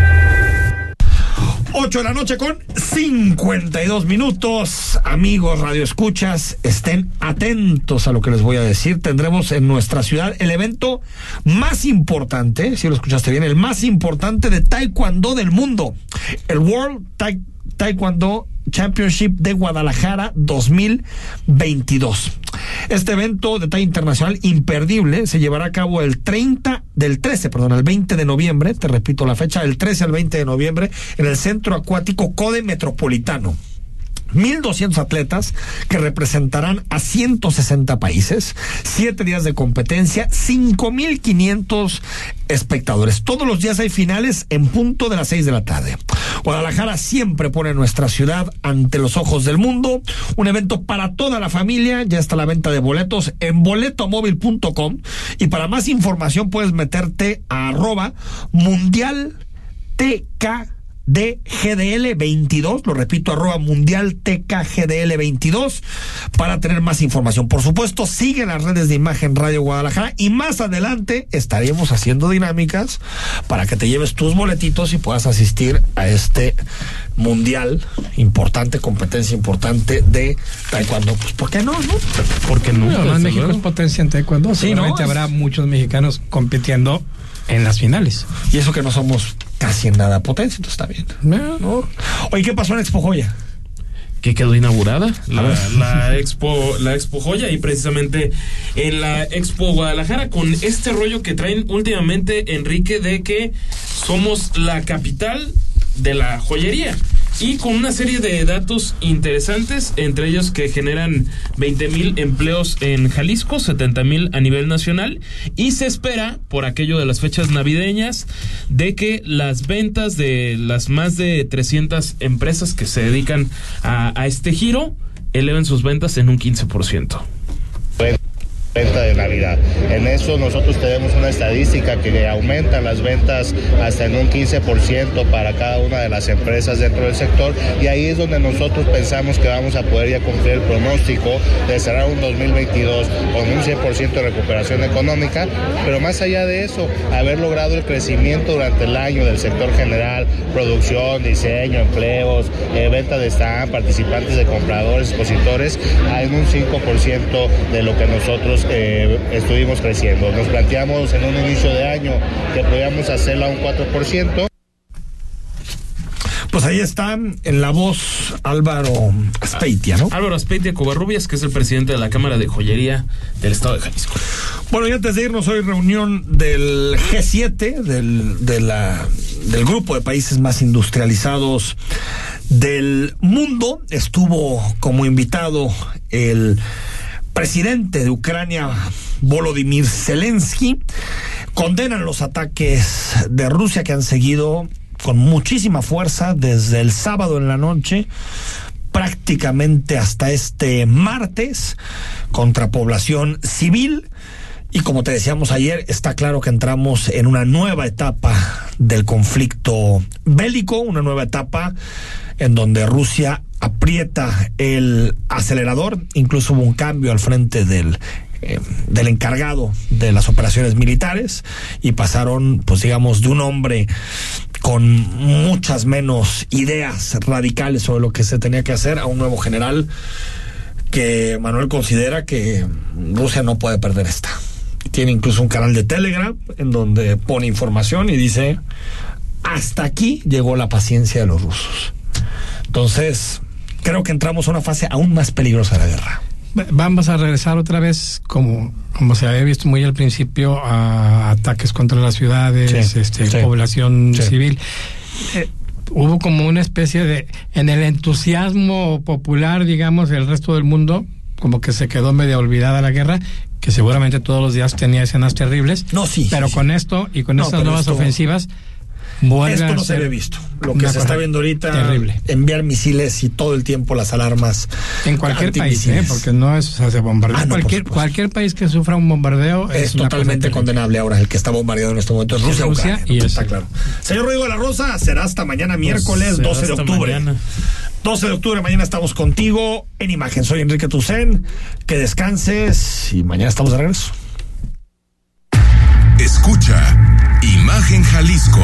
8 de la noche con 52 minutos. Amigos Radio Escuchas, estén atentos a lo que les voy a decir. Tendremos en nuestra ciudad el evento más importante, si lo escuchaste bien, el más importante de Taekwondo del mundo. El World Ta- Taekwondo Championship de Guadalajara 2022. Este evento de talla internacional imperdible se llevará a cabo el 30 del 13, perdón, el 20 de noviembre, te repito la fecha, del 13 al 20 de noviembre en el Centro Acuático Code Metropolitano. 1.200 atletas que representarán a 160 países, 7 días de competencia, 5.500 espectadores. Todos los días hay finales en punto de las 6 de la tarde. Guadalajara siempre pone nuestra ciudad ante los ojos del mundo. Un evento para toda la familia. Ya está la venta de boletos en boletomóvil.com. Y para más información puedes meterte a arroba mundial de GDL 22, lo repito, arroba mundial TKGDL 22 para tener más información. Por supuesto, sigue las redes de Imagen Radio Guadalajara y más adelante estaremos haciendo dinámicas para que te lleves tus boletitos y puedas asistir a este mundial importante, competencia importante de taekwondo. Pues, ¿por qué no? no? ¿Por qué no? no México es potencia en taekwondo. Sí, Seguramente habrá muchos mexicanos compitiendo en las finales. Y eso que no somos casi en nada potencia, entonces está bien. ¿no? Oye, ¿qué pasó en Expo Joya? que quedó inaugurada la, expo la expo joya y precisamente en la expo guadalajara con este rollo que traen últimamente Enrique de que somos la capital de la joyería. Y con una serie de datos interesantes, entre ellos que generan 20 mil empleos en Jalisco, 70 mil a nivel nacional, y se espera, por aquello de las fechas navideñas, de que las ventas de las más de 300 empresas que se dedican a, este giro eleven sus ventas en un 15% venta de Navidad. En eso nosotros tenemos una estadística que aumenta las ventas hasta en un 15% para cada una de las empresas dentro del sector y ahí es donde nosotros pensamos que vamos a poder ya cumplir el pronóstico de cerrar un 2022 con un 100% de recuperación económica, pero más allá de eso, haber logrado el crecimiento durante el año del sector general, producción, diseño, empleos, eh, venta de stand, participantes de compradores, expositores, en un 5% de lo que nosotros eh, estuvimos creciendo. Nos planteamos en un inicio de año que podíamos hacerla un 4%. Pues ahí está en la voz Álvaro Aspeitia, ¿no? Álvaro Aspeitia Covarrubias, que es el presidente de la Cámara de Joyería del Estado de Jalisco. Bueno, y antes de irnos, hoy reunión del G7, del, de la, del grupo de países más industrializados del mundo. Estuvo como invitado el presidente de Ucrania, Volodymyr Zelensky, condenan los ataques de Rusia que han seguido con muchísima fuerza desde el sábado en la noche prácticamente hasta este martes contra población civil. Y como te decíamos ayer, está claro que entramos en una nueva etapa del conflicto bélico, una nueva etapa en donde Rusia aprieta el acelerador, incluso hubo un cambio al frente del eh, del encargado de las operaciones militares y pasaron, pues digamos, de un hombre con muchas menos ideas radicales sobre lo que se tenía que hacer a un nuevo general que Manuel considera que Rusia no puede perder esta. Tiene incluso un canal de Telegram en donde pone información y dice, hasta aquí llegó la paciencia de los rusos. Entonces, creo que entramos a una fase aún más peligrosa de la guerra. Vamos a regresar otra vez, como, como se había visto muy al principio, a ataques contra las ciudades, este, población civil. Eh, hubo como una especie de, en el entusiasmo popular, digamos, el resto del mundo, como que se quedó medio olvidada la guerra, que seguramente todos los días tenía escenas terribles. No, sí. Pero con esto y con estas nuevas ofensivas, esto no se había visto. Lo que se está viendo ahorita, terrible. enviar misiles y todo el tiempo las alarmas. En cualquier país, ¿eh? porque no es o sea, bombardeo. Ah, cualquier, cualquier país que sufra un bombardeo es, totalmente condenable. Ahora, el que está bombardeado en este momento es Rusia. Rusia y está claro. Señor Rodrigo de la Rosa, será hasta mañana miércoles 12 de octubre. 12 de octubre, mañana estamos contigo en imagen. Soy Enrique Tucen. Que descanses y mañana estamos de regreso. Escucha Imagen Jalisco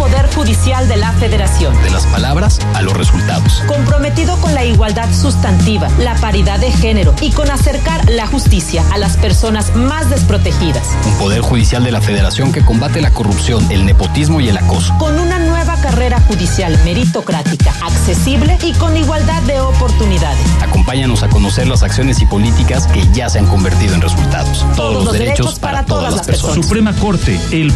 judicial de la Federación. De las palabras a los resultados. Comprometido con la igualdad sustantiva, la paridad de género y con acercar la justicia a las personas más desprotegidas. Un poder judicial de la Federación que combate la corrupción, el nepotismo y el acoso. Con una nueva carrera judicial meritocrática, accesible y con igualdad de oportunidades. Acompáñanos a conocer las acciones y políticas que ya se han convertido en resultados. Todos, los derechos, para, todas, las personas. Suprema Corte, el